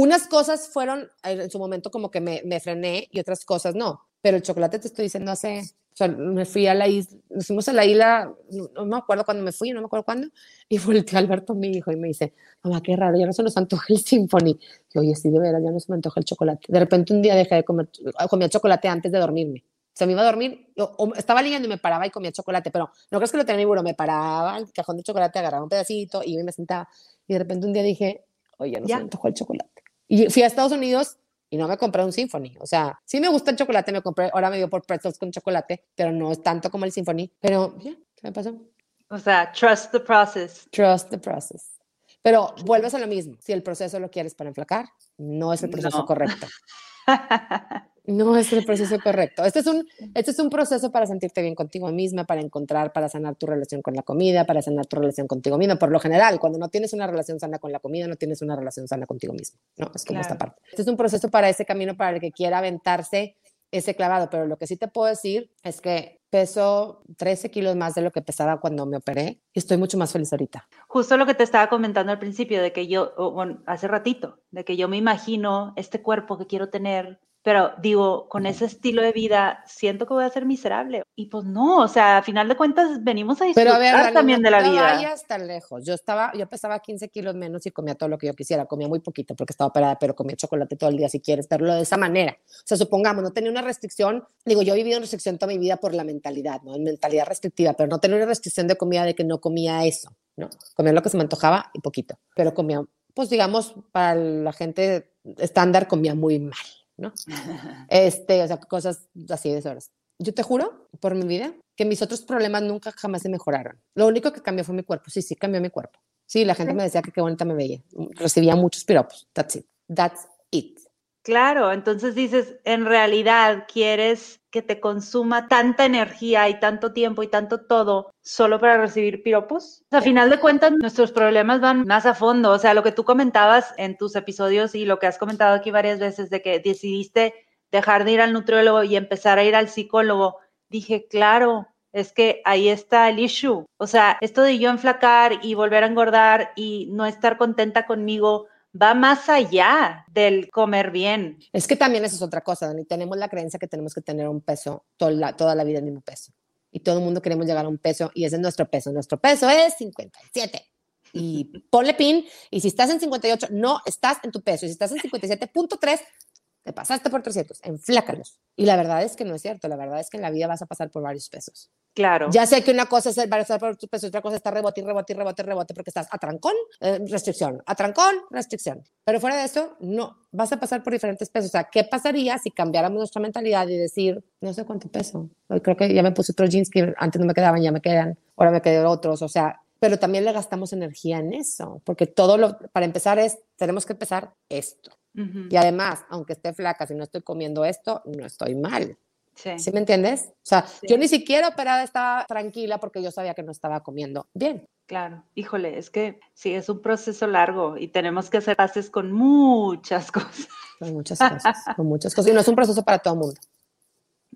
[SPEAKER 2] Unas cosas fueron en su momento como que me, me, frené y otras cosas no. Pero el chocolate te estoy diciendo hace, o sea, me fui a la isla, nos fuimos a la isla, no, me acuerdo cuándo me fui, no me acuerdo cuándo, y *laughs* volteó Alberto, mi hijo, y me dice, mamá, qué raro, ya no se nos antoja el Symphony. Y oye, sí, de veras, ya no se me antoja el chocolate. De repente un día dejé de comer, comía chocolate antes de dormirme. Se me iba a dormir, o, estaba leyendo y me paraba y comía chocolate, pero no crees que lo tenía mi me paraba el cajón de chocolate, agarraba un pedacito y me sentaba. Y de repente un día dije, oye, ya no se me antojó el chocolate. Y fui a Estados Unidos y no me compré un Symphony. O sea, sí me gusta el chocolate, me compré, ahora me dio por pretzels con chocolate, pero no es tanto como el Symphony. Pero ya, ¿qué me pasó?
[SPEAKER 1] O sea, trust the process.
[SPEAKER 2] Trust the process. Pero vuelves a lo mismo. Si el proceso lo quieres para enflacar, no es el proceso correcto. *laughs* No es el proceso correcto. Este es, un, este es un proceso para sentirte bien contigo misma, para encontrar, para sanar tu relación con la comida, para sanar tu relación contigo misma. Por lo general, cuando no tienes una relación sana con la comida, no tienes una relación sana contigo mismo. ¿no? Es como esta parte. Este es un proceso para ese camino, para el que quiera aventarse ese clavado. Pero lo que sí te puedo decir es que peso 13 kilos más de lo que pesaba cuando me operé y estoy mucho más feliz ahorita.
[SPEAKER 1] Justo lo que te estaba comentando al principio, de que yo, bueno, hace ratito, de que yo me imagino este cuerpo que quiero tener pero digo, con ese estilo de vida siento que voy a ser miserable. Y pues no, o sea, a final de cuentas venimos a disfrutar pero a ver, también de la vida. No
[SPEAKER 2] vayas tan lejos. Yo estaba, yo pesaba 15 kilos menos y comía todo lo que yo quisiera. Comía muy poquito porque estaba operada, pero comía chocolate todo el día si quieres, pero de esa manera. O sea, supongamos, no tenía una restricción. Digo, yo he vivido en restricción toda mi vida por la mentalidad, ¿no? En mentalidad restrictiva, pero no tenía una restricción de comida de que no comía eso, ¿no? Comía lo que se me antojaba y poquito. Pero comía, pues digamos, para la gente estándar comía muy mal. ¿No? *laughs* Este, o sea, cosas así de horas. Yo te juro, por mi vida, que mis otros problemas nunca jamás se mejoraron. Lo único que cambió fue mi cuerpo. Sí, sí, cambió mi cuerpo. Sí, la gente me decía que qué bonita me veía. Recibía muchos piropos. That's it. That's it.
[SPEAKER 1] Claro, entonces dices, en realidad quieres que te consuma tanta energía y tanto tiempo y tanto todo solo para recibir piropos. a final de cuentas, nuestros problemas van más a fondo. O sea, lo que tú comentabas en tus episodios y lo que has comentado aquí varias veces de que decidiste dejar de ir al nutriólogo y empezar a ir al psicólogo, dije, claro, es que ahí está el issue. O sea, esto de yo enflacar y volver a engordar y no estar contenta conmigo va más allá del comer bien.
[SPEAKER 2] Es que también eso es otra cosa, Dani. Tenemos la creencia que tenemos que tener un peso toda la, toda la vida el mismo peso. Y todo el mundo queremos llegar a un peso y ese es nuestro peso. Nuestro peso es 57. Y *laughs* ponle pin. Y si estás en 58, no estás en tu peso. Y si estás en 57.3, te pasaste por 300. Enflácalos. Y la verdad es que no es cierto. La verdad es que en la vida vas a pasar por varios pesos.
[SPEAKER 1] Claro.
[SPEAKER 2] Ya sé que una cosa es el por tu peso, otra cosa está rebote rebote rebote rebote porque estás a trancón, eh, restricción, a trancón, restricción. Pero fuera de eso, no, vas a pasar por diferentes pesos. O sea, ¿qué pasaría si cambiáramos nuestra mentalidad y decir, no sé cuánto peso? Hoy creo que ya me puse otros jeans que antes no me quedaban, ya me quedan, ahora me quedan otros. O sea, pero también le gastamos energía en eso, porque todo lo, para empezar es, tenemos que empezar esto. Y además, aunque esté flaca, si no estoy comiendo esto, no estoy mal. Sí. me entiendes? O sea, yo ni siquiera operada estaba tranquila porque yo sabía que no estaba comiendo bien.
[SPEAKER 1] Claro, híjole, es que sí, es un proceso largo y tenemos que hacer pases con muchas *laughs* cosas.
[SPEAKER 2] Con muchas cosas, con muchas cosas. Y no es un proceso para todo el mundo.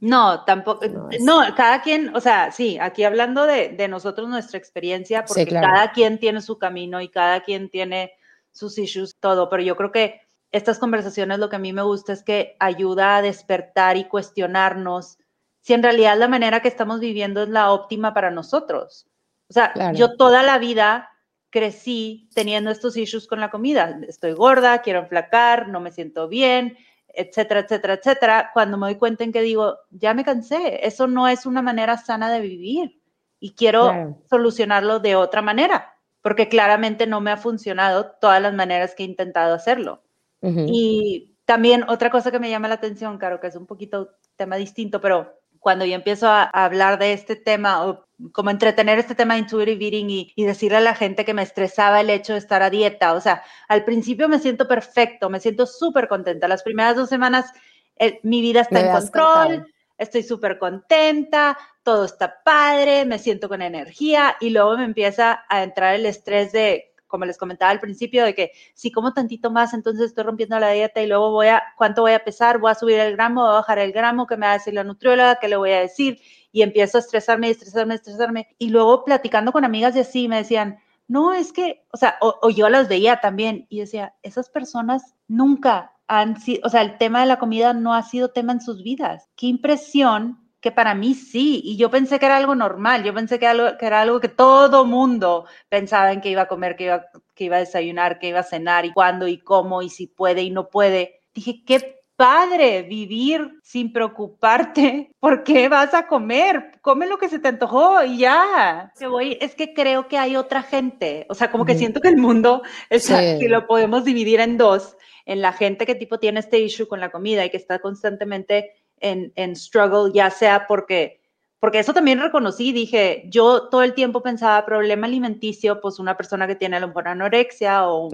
[SPEAKER 1] No, tampoco, no, cada quien, o sea, sí, aquí hablando de, de nosotros, nuestra experiencia, porque cada quien tiene su camino y cada quien tiene sus issues, todo, pero yo creo que estas conversaciones lo que a mí me gusta es que ayuda a despertar y cuestionarnos si en realidad la manera que estamos viviendo es la óptima para nosotros. O sea, yo toda la vida crecí teniendo estos issues con la comida. Estoy gorda, quiero enflacar, no me siento bien, etcétera, etcétera, etcétera. Cuando me doy cuenta en que digo, ya me cansé, eso no es una manera sana de vivir y quiero solucionarlo de otra manera, porque claramente no me ha funcionado todas las maneras que he intentado hacerlo. Y también otra cosa que me llama la atención, Caro, que es un poquito tema distinto, pero cuando yo empiezo a, hablar de este tema o como entretener este tema de intuitive eating y, y, decirle a la gente que me estresaba el hecho de estar a dieta, o sea, al principio me siento perfecto, me siento súper contenta. Las primeras dos semanas eh, mi vida está en control, estoy súper contenta, todo está padre, me siento con energía y luego me empieza a entrar el estrés de como les comentaba al principio, de que si como tantito más, entonces estoy rompiendo la dieta y luego voy a, ¿cuánto voy a pesar? Voy a subir el gramo, voy a bajar el gramo, ¿qué me va a decir la nutrióloga? ¿Qué le voy a decir? Y empiezo a estresarme, estresarme, estresarme. Y luego platicando con amigas y así me decían, no, es que, o sea, o, o yo las veía también y decía, esas personas nunca han sido, o sea, el tema de la comida no ha sido tema en sus vidas. Qué impresión que para mí sí, y yo pensé que era algo normal, yo pensé que, era algo que todo mundo pensaba en que iba a comer, que iba, que iba a desayunar, que iba a cenar, y cuándo, y cómo, y si puede y no puede. Dije, qué padre vivir sin preocuparte *laughs* por qué vas a comer, come lo que se te antojó y ya. Que voy, es que creo que hay otra gente, o sea, como que siento que el mundo, si lo podemos dividir en dos, en la gente que tipo tiene este issue con la comida y que está constantemente en, struggle, ya sea porque, porque eso también reconocí, dije, yo todo el tiempo pensaba problema alimenticio, pues una persona que tiene a lo mejor anorexia o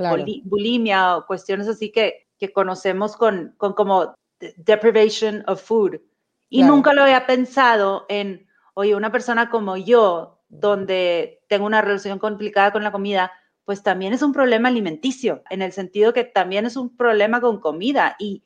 [SPEAKER 1] bulimia o cuestiones así que, que conocemos con, con como deprivation of food. Y nunca lo había pensado en, oye, una persona como yo, donde tengo una relación complicada con la comida, pues también es un problema alimenticio, en el sentido que también es un problema con comida. Y,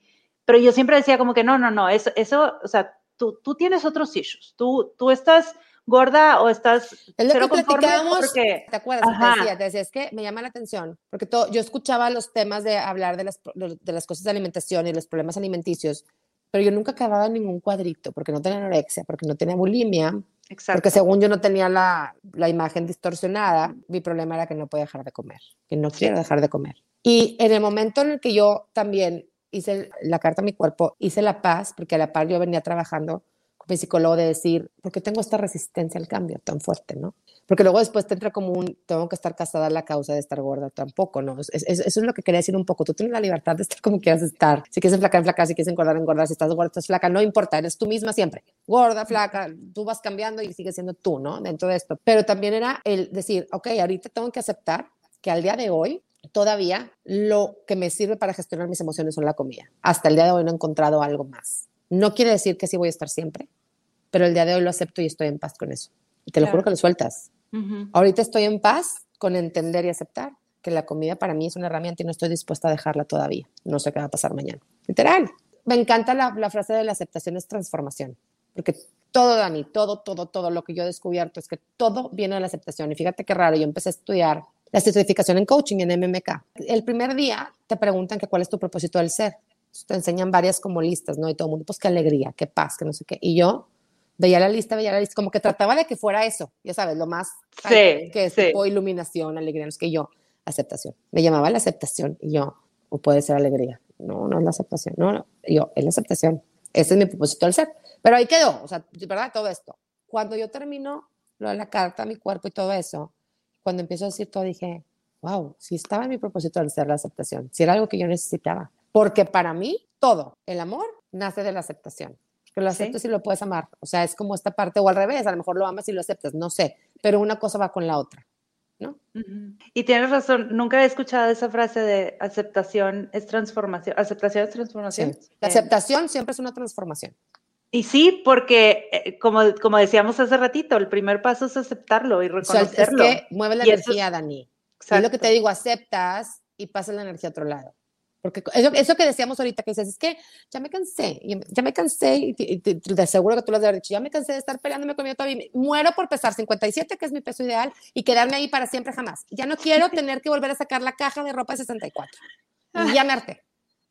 [SPEAKER 1] pero yo siempre decía como que no, no, no, eso, eso o sea, tú, tú tienes otros issues, tú, tú estás gorda o estás
[SPEAKER 2] es lo que platicábamos porque, te acuerdas te decía, te decía, es que me llama la atención porque todo, yo escuchaba los temas de hablar de las, de las cosas de alimentación y los problemas alimenticios pero yo nunca acababa en ningún cuadrito porque no tenía anorexia porque no tenía bulimia Exacto. porque según yo no tenía la, la, imagen distorsionada mi problema era que no podía dejar de comer que no quiero dejar de comer. Y en el momento en el que yo también hice la carta a mi cuerpo, hice la paz, porque a la par yo venía trabajando con mi psicólogo de decir, ¿por qué tengo esta resistencia al cambio tan fuerte, no? Porque luego después te entra como un, tengo que estar casada a la causa de estar gorda tampoco, ¿no? eso es lo que quería decir un poco. Tú tienes la libertad de estar como quieras estar. Si quieres enflacar, enflacar. Si quieres engordar, engordar. Si estás gorda, estás flaca. No importa, eres tú misma siempre. Gorda, flaca, tú vas cambiando y sigues siendo tú, ¿no? Dentro de esto. Pero también era el decir, ok, ahorita tengo que aceptar que al día de hoy todavía lo que me sirve para gestionar mis emociones son la comida. Hasta el día de hoy no he encontrado algo más. No quiere decir que sí voy a estar siempre, pero el día de hoy lo acepto y estoy en paz con eso. Y te lo juro que lo sueltas. Ahorita estoy en paz con entender y aceptar que la comida para mí es una herramienta y no estoy dispuesta a dejarla todavía. No sé qué va a pasar mañana. Literal. Me encanta la, la frase de la aceptación es transformación, porque todo, Dani, todo, todo, todo lo que yo he descubierto es que todo viene de la aceptación. Y fíjate qué raro, yo empecé a estudiar la certificación en coaching en MMK. El primer día te preguntan que cuál es tu propósito del ser. Te enseñan varias como listas, ¿no? Y todo el mundo, pues qué alegría, qué paz, que no sé qué. Y yo veía la lista, veía la lista, como que trataba de que fuera eso, ya sabes, lo más
[SPEAKER 1] sí,
[SPEAKER 2] que es tipo iluminación, alegría, no es que yo, aceptación. Me llamaba la aceptación y yo, o puede ser alegría. No, no es la aceptación, no, no, yo, es la aceptación. Ese es mi propósito del ser. Pero ahí quedó, o sea, ¿verdad? Todo esto. Cuando yo termino lo de la carta, mi cuerpo y todo eso, cuando empiezo a decir todo, dije, wow, si estaba en mi propósito del ser la aceptación, si era algo que yo necesitaba. Porque para mí, todo, el amor, nace de la aceptación. Que lo aceptes y lo puedes amar. O sea, es como esta parte, o al revés, a lo mejor lo amas y lo aceptas, no sé. Pero una cosa va con la otra. ¿no?
[SPEAKER 1] Y tienes razón, nunca he escuchado esa frase de aceptación es transformación. Aceptación es transformación.
[SPEAKER 2] La aceptación siempre es una transformación.
[SPEAKER 1] Y sí, porque eh, como, como decíamos hace ratito, el primer paso es aceptarlo y reconocerlo.
[SPEAKER 2] es que mueve la energía, Dani. Es lo que te digo, aceptas y pasa la energía a otro lado. Porque eso, eso, que decíamos ahorita, que dices, es que ya me cansé, ya me cansé, y te, aseguro que tú lo has dicho, ya me cansé de estar peleándome con mi todavía, muero por pesar 57, que es mi peso ideal, y quedarme ahí para siempre jamás. Ya no quiero *laughs* tener que volver a sacar la caja de ropa de 64. Y ya me harté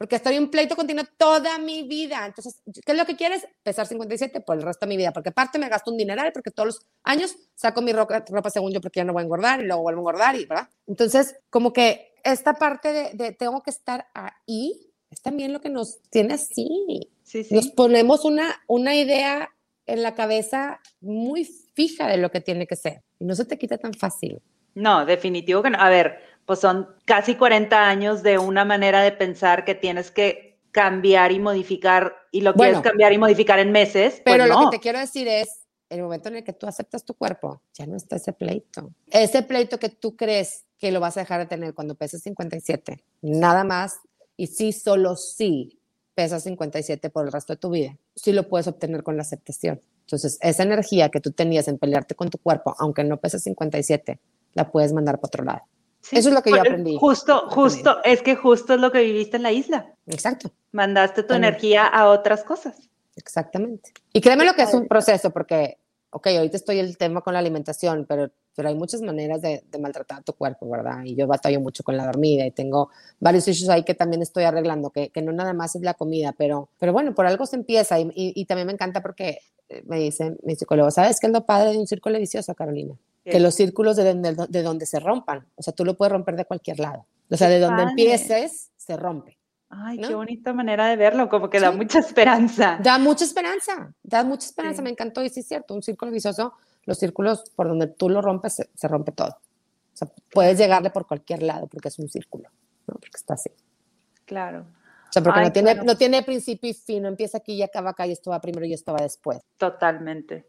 [SPEAKER 2] porque estoy en un pleito continuo toda mi vida. Entonces, ¿qué es lo que quieres? Pesar 57 por el resto de mi vida, porque aparte me gasto un dineral, porque todos los años saco mi ropa, ropa según yo, porque ya no voy a engordar y luego vuelvo a engordar, y, ¿verdad? Entonces, como que esta parte de, de tengo que estar ahí es también lo que nos tiene así.
[SPEAKER 1] Sí, sí.
[SPEAKER 2] Nos ponemos una, una idea en la cabeza muy fija de lo que tiene que ser y no se te quita tan fácil.
[SPEAKER 1] No, definitivo que no. A ver, pues son casi 40 años de una manera de pensar que tienes que cambiar y modificar y lo quieres cambiar y modificar en meses.
[SPEAKER 2] Pues
[SPEAKER 1] pero
[SPEAKER 2] lo que te quiero decir es, el momento en el que tú aceptas tu cuerpo, ya no está ese pleito. Ese pleito que tú crees que lo vas a dejar de tener cuando pesas 57, nada más, y sí, solo sí pesas 57 por el resto de tu vida, sí lo puedes obtener con la aceptación. Entonces, esa energía que tú tenías en pelearte con tu cuerpo, aunque no pesas 57, la puedes mandar para otro lado. Eso es lo que yo aprendí.
[SPEAKER 1] Justo, justo, es que justo es lo que viviste en la isla.
[SPEAKER 2] Exacto.
[SPEAKER 1] Mandaste tu energía a otras cosas.
[SPEAKER 2] Exactamente. Y créeme lo que es un proceso, porque, ok, ahorita estoy el tema con la alimentación, pero, pero hay muchas maneras de, maltratar a tu cuerpo, ¿verdad? Y yo batallo mucho con la dormida y tengo varios issues ahí que también estoy arreglando, que, que no nada más es la comida, pero, pero bueno, por algo se empieza y, y también me encanta porque eh, me dice mi psicólogo, ¿sabes qué es lo padre de un círculo vicioso, Carolina? Que los círculos de donde, de donde se rompan, o sea, tú lo puedes romper de cualquier lado. O sea, de donde empieces, se rompe.
[SPEAKER 1] Ay, qué bonita manera de verlo, como que da mucha esperanza.
[SPEAKER 2] Da mucha esperanza, da mucha esperanza, me encantó y sí es cierto, un círculo vicioso, los círculos por donde tú lo rompes, se, rompe todo. O sea, puedes llegarle por cualquier lado porque es un círculo, ¿no? Porque está así.
[SPEAKER 1] Claro.
[SPEAKER 2] O sea, porque no, tiene, no tiene principio y fin, no empieza aquí y acaba acá y esto va primero y esto va después.
[SPEAKER 1] Totalmente.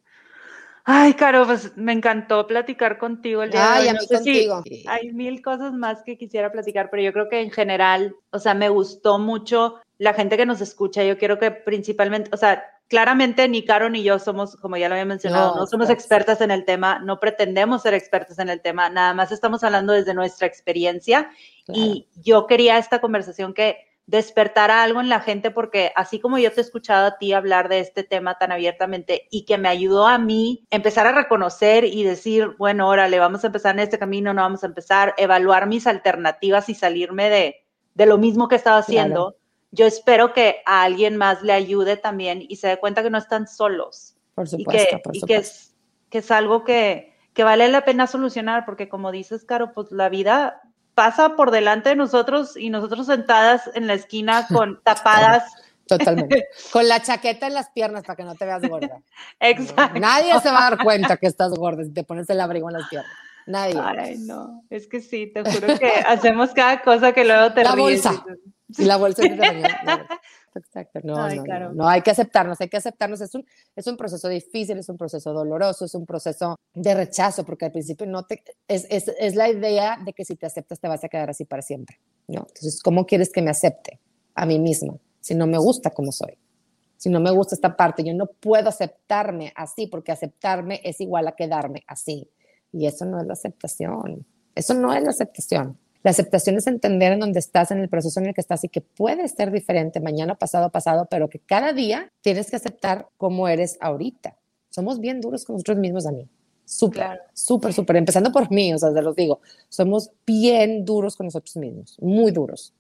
[SPEAKER 1] Ay, Caro, pues me encantó platicar contigo el día de hoy. No sé contigo. hay mil cosas más que quisiera platicar, pero yo creo que en general, o sea, me gustó mucho la gente que nos escucha. Yo quiero que principalmente, o sea, claramente ni Caro ni yo somos, como ya lo había mencionado, no, somos expertas en el tema, no pretendemos ser expertas en el tema, nada más estamos hablando desde nuestra experiencia. Y yo quería esta conversación que despertar algo en la gente, porque así como yo te he escuchado a ti hablar de este tema tan abiertamente y que me ayudó a mí empezar a reconocer y decir, bueno, órale, vamos a empezar en este camino, no vamos a empezar, evaluar mis alternativas y salirme de, de lo mismo que estaba haciendo. Yo espero que a alguien más le ayude también y se dé cuenta que no están solos.
[SPEAKER 2] Por supuesto,
[SPEAKER 1] y que, que es, que es algo que, que vale la pena solucionar, porque como dices, Caro, pues la vida pasa por delante de nosotros y nosotros sentadas en la esquina *laughs* con tapadas.
[SPEAKER 2] Totalmente. *laughs* Con la chaqueta en las piernas para que no te veas gorda.
[SPEAKER 1] Exacto.
[SPEAKER 2] Nadie se va a dar cuenta que estás gorda si te pones el abrigo en las piernas. Nadie.
[SPEAKER 1] Ay, no. Es que sí, te juro que hacemos cada cosa que luego te
[SPEAKER 2] La bolsa. Y la bolsa de Exacto, no, no, no, hay que aceptarnos, hay que aceptarnos. Es un, es un proceso difícil, es un proceso doloroso, es un proceso de rechazo, porque al principio no te, es, es, es la idea de que si te aceptas te vas a quedar así para siempre, ¿no? Entonces, ¿cómo quieres que me acepte a mí misma si no me gusta como soy? Si no me gusta esta parte, yo no puedo aceptarme así, porque aceptarme es igual a quedarme así. Y eso no es la aceptación. Eso no es la aceptación. La aceptación es entender en dónde estás, en el proceso en el que estás y que puede ser diferente mañana, pasado, pasado, pero que cada día tienes que aceptar cómo eres ahorita. Somos bien duros con nosotros mismos, Dani. Súper, súper, súper. Empezando por mí, o sea, te lo digo. Somos bien duros con nosotros mismos, muy duros.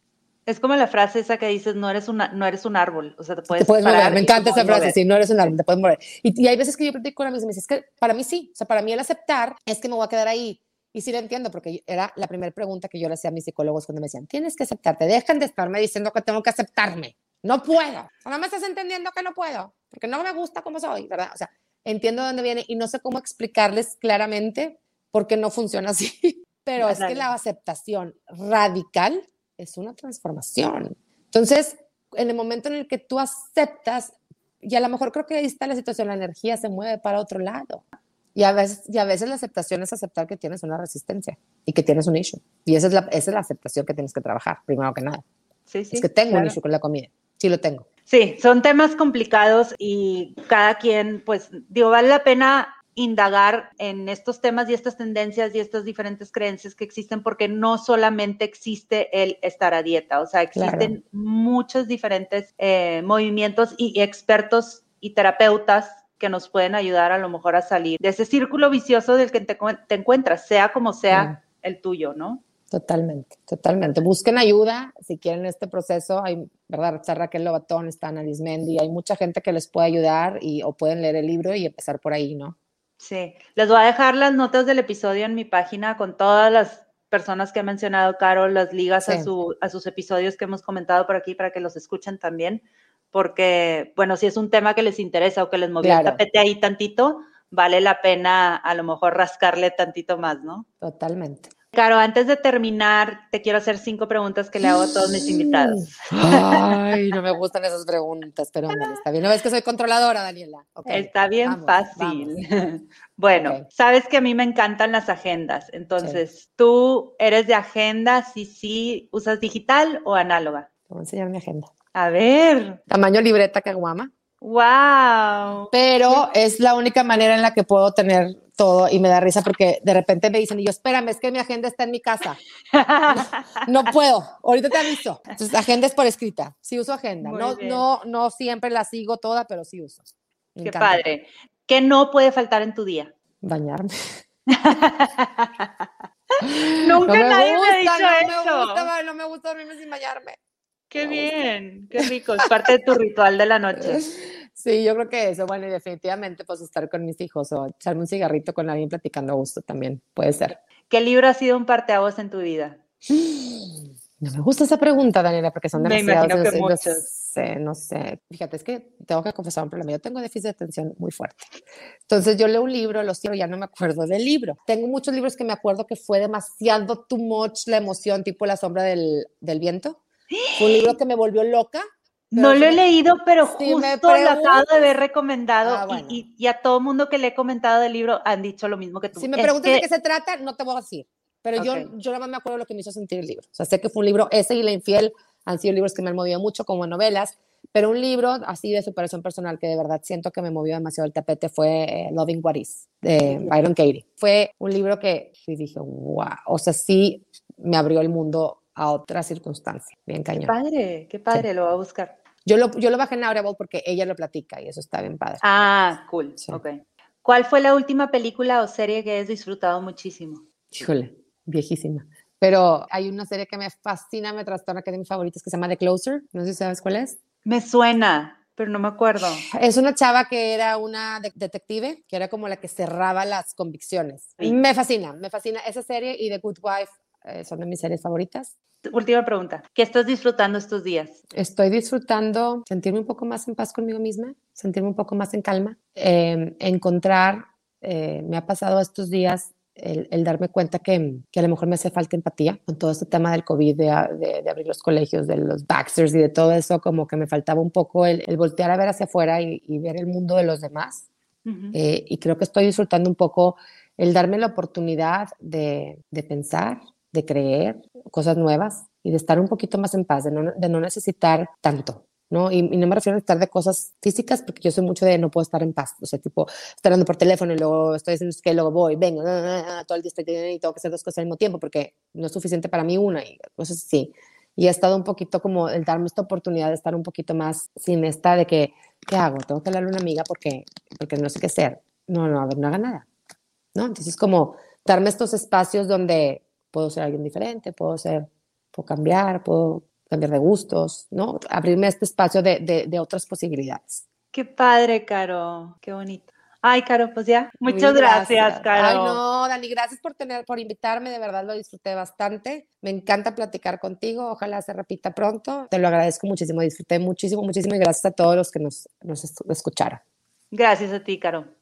[SPEAKER 1] Es como la frase esa que dices, no eres, una, no eres un árbol, o sea, te puedes,
[SPEAKER 2] te puedes mover. Me encanta esa frase, sí, no eres un árbol, te puedes mover. Y, y hay veces que yo platico con amigos y me dicen, es que para mí sí, o sea, para mí el aceptar es que me voy a quedar ahí y sí lo entiendo, porque era la primera pregunta que yo le hacía a mis psicólogos cuando me decían, tienes que aceptarte, dejan de estarme diciendo que tengo que aceptarme, no puedo, no me estás entendiendo que no puedo, porque no me gusta como soy, ¿verdad? O sea, entiendo de dónde viene y no sé cómo explicarles claramente por qué no funciona así, *laughs* pero es que la aceptación radical es una transformación. Entonces, en el momento en el que tú aceptas, y a lo mejor creo que ahí está la situación, la energía se mueve para otro lado. Y a, veces, y a veces la aceptación es aceptar que tienes una resistencia y que tienes un issue. Y esa es la, esa es la aceptación que tienes que trabajar, primero que nada. Sí, sí, es que tengo un issue con la comida. Sí lo tengo.
[SPEAKER 1] Sí, son temas complicados y cada quien, pues, digo, vale la pena indagar en estos temas y estas tendencias y estas diferentes creencias que existen porque no solamente existe el estar a dieta, o sea, existen muchos diferentes eh, movimientos y expertos y terapeutas que nos pueden ayudar a lo mejor a salir de ese círculo vicioso del que te, encuentras, sea como sea el tuyo, ¿no?
[SPEAKER 2] Totalmente, totalmente. Busquen ayuda si quieren este proceso. Hay, ¿verdad? Está Raquel Lobatón, está Ana Lismendi, hay mucha gente que les puede ayudar y, o pueden leer el libro y empezar por ahí, ¿no?
[SPEAKER 1] Sí, les voy a dejar las notas del episodio en mi página con todas las personas que ha mencionado Carol, las ligas a, su, a sus episodios que hemos comentado por aquí para que los escuchen también porque, bueno, si es un tema que les interesa o que les movió el tapete ahí tantito, vale la pena a lo mejor rascarle tantito más, ¿no?
[SPEAKER 2] Totalmente.
[SPEAKER 1] Caro, antes de terminar, te quiero hacer cinco preguntas que le hago a todos mis invitados.
[SPEAKER 2] Ay, *laughs* no me gustan esas preguntas, pero está bien. No ves que soy controladora, Daniela.
[SPEAKER 1] está bien fácil. *laughs* Bueno, sabes que a mí me encantan las agendas. Entonces, ¿tú eres de agenda? Si sí, ¿usas digital o análoga?
[SPEAKER 2] Te voy a enseñar mi agenda.
[SPEAKER 1] A ver.
[SPEAKER 2] Tamaño libreta que guama.
[SPEAKER 1] Wow.
[SPEAKER 2] Pero es la única manera en la que puedo tener todo y me da risa porque de repente me dicen y yo, espérame, es que mi agenda está en mi casa. *laughs* No, puedo, ahorita te aviso. Entonces, agenda es por escrita, sí uso agenda. no, no, no siempre la sigo toda, pero sí uso.
[SPEAKER 1] Qué padre. ¿Qué no puede faltar en tu día?
[SPEAKER 2] Bañarme. *laughs*
[SPEAKER 1] Nunca nadie me ha dicho
[SPEAKER 2] eso. no me gusta dormirme sin bañarme.
[SPEAKER 1] Qué bien, qué rico, es parte de tu ritual de la noche. *laughs*
[SPEAKER 2] Sí, yo creo que eso, bueno, y definitivamente pues estar con mis hijos o echarme un cigarrito con alguien platicando a gusto también puede ser.
[SPEAKER 1] ¿Qué libro ha sido un parteaguas en tu vida?
[SPEAKER 2] No me gusta esa pregunta, Daniela, porque son demasiados. Me imagino que sé, no sé. Fíjate, es que tengo que confesar un problema. Yo tengo déficit de atención muy fuerte. Entonces yo leo un libro, lo cierro, ya no me acuerdo del libro. Tengo muchos libros que me acuerdo que fue demasiado too much la emoción, tipo La sombra del, del viento fue un libro que me volvió loca.
[SPEAKER 1] No lo he leído, pero justo lo acabo de ver recomendado ah, y, a todo mundo que le he comentado del libro han dicho lo mismo que tú.
[SPEAKER 2] Si me preguntas de qué se trata, no te voy a decir. Pero yo, yo nada más me acuerdo lo que me hizo sentir el libro. O sea, sé que fue un libro, ese y La Infiel han sido libros que me han movido mucho como novelas, pero un libro así de superación personal que de verdad siento que me movió demasiado el tapete fue eh, Loving What Is, de Byron Katie. Fue un libro que dije, wow, o sea, sí me abrió el mundo a otra circunstancia. Bien cañón.
[SPEAKER 1] Qué padre, qué padre, lo voy a buscar.
[SPEAKER 2] Yo lo, yo lo bajé en Audible porque ella lo platica y eso está bien padre.
[SPEAKER 1] Ah, cool. Ok. ¿Cuál fue la última película o serie que has disfrutado muchísimo?
[SPEAKER 2] Híjole, viejísima. Pero hay una serie que me fascina, me trastorna, que es de mis favoritos, que se llama The Closer. No sé si sabes cuál es.
[SPEAKER 1] Me suena, pero no me acuerdo.
[SPEAKER 2] Es una chava que era una detective, que era como la que cerraba las convicciones. Me fascina, me fascina esa serie y The Good Wife eh, son de mis series favoritas.
[SPEAKER 1] Última pregunta, ¿qué estás disfrutando estos días?
[SPEAKER 2] Estoy disfrutando sentirme un poco más en paz conmigo misma, sentirme un poco más en calma, em, encontrar, eh, me ha pasado estos días el, darme cuenta que, que, a lo mejor me hace falta empatía con todo este tema del COVID, de, de, abrir los colegios, de los Baxters y de todo eso, como que me faltaba un poco el, voltear a ver hacia afuera y, ver el mundo de los demás. Eh, y creo que estoy disfrutando un poco el darme la oportunidad de, de, pensar, de creer cosas nuevas y de estar un poquito más en paz, de no, de no necesitar tanto. ¿no? Y, no me refiero a estar de cosas físicas, porque yo soy mucho de no puedo estar en paz, o sea, tipo, estar hablando por teléfono y luego estoy diciendo que luego voy, vengo, todo el día estoy y tengo que hacer dos cosas al mismo tiempo, porque no es suficiente para mí una, y cosas así. Y he estado un poquito como el darme esta oportunidad de estar un poquito más sin esta de que, ¿qué hago? Tengo que hablarle a una amiga porque, porque no sé qué hacer. No, no, a ver, no haga nada, ¿no? Entonces, como darme estos espacios donde puedo ser alguien diferente, puedo ser, puedo cambiar, puedo cambiar de gustos, ¿no? Abrirme este espacio de, de, otras posibilidades.
[SPEAKER 1] Qué padre, Caro, qué bonito. Ay, Caro, pues ya. Muchas gracias. Caro.
[SPEAKER 2] Ay, no, Dani, gracias por tener, por invitarme, de verdad lo disfruté bastante. Me encanta platicar contigo, ojalá se repita pronto. Te lo agradezco muchísimo, disfruté muchísimo, muchísimo y gracias a todos los que nos, nos escucharon.
[SPEAKER 1] Gracias a ti, Caro.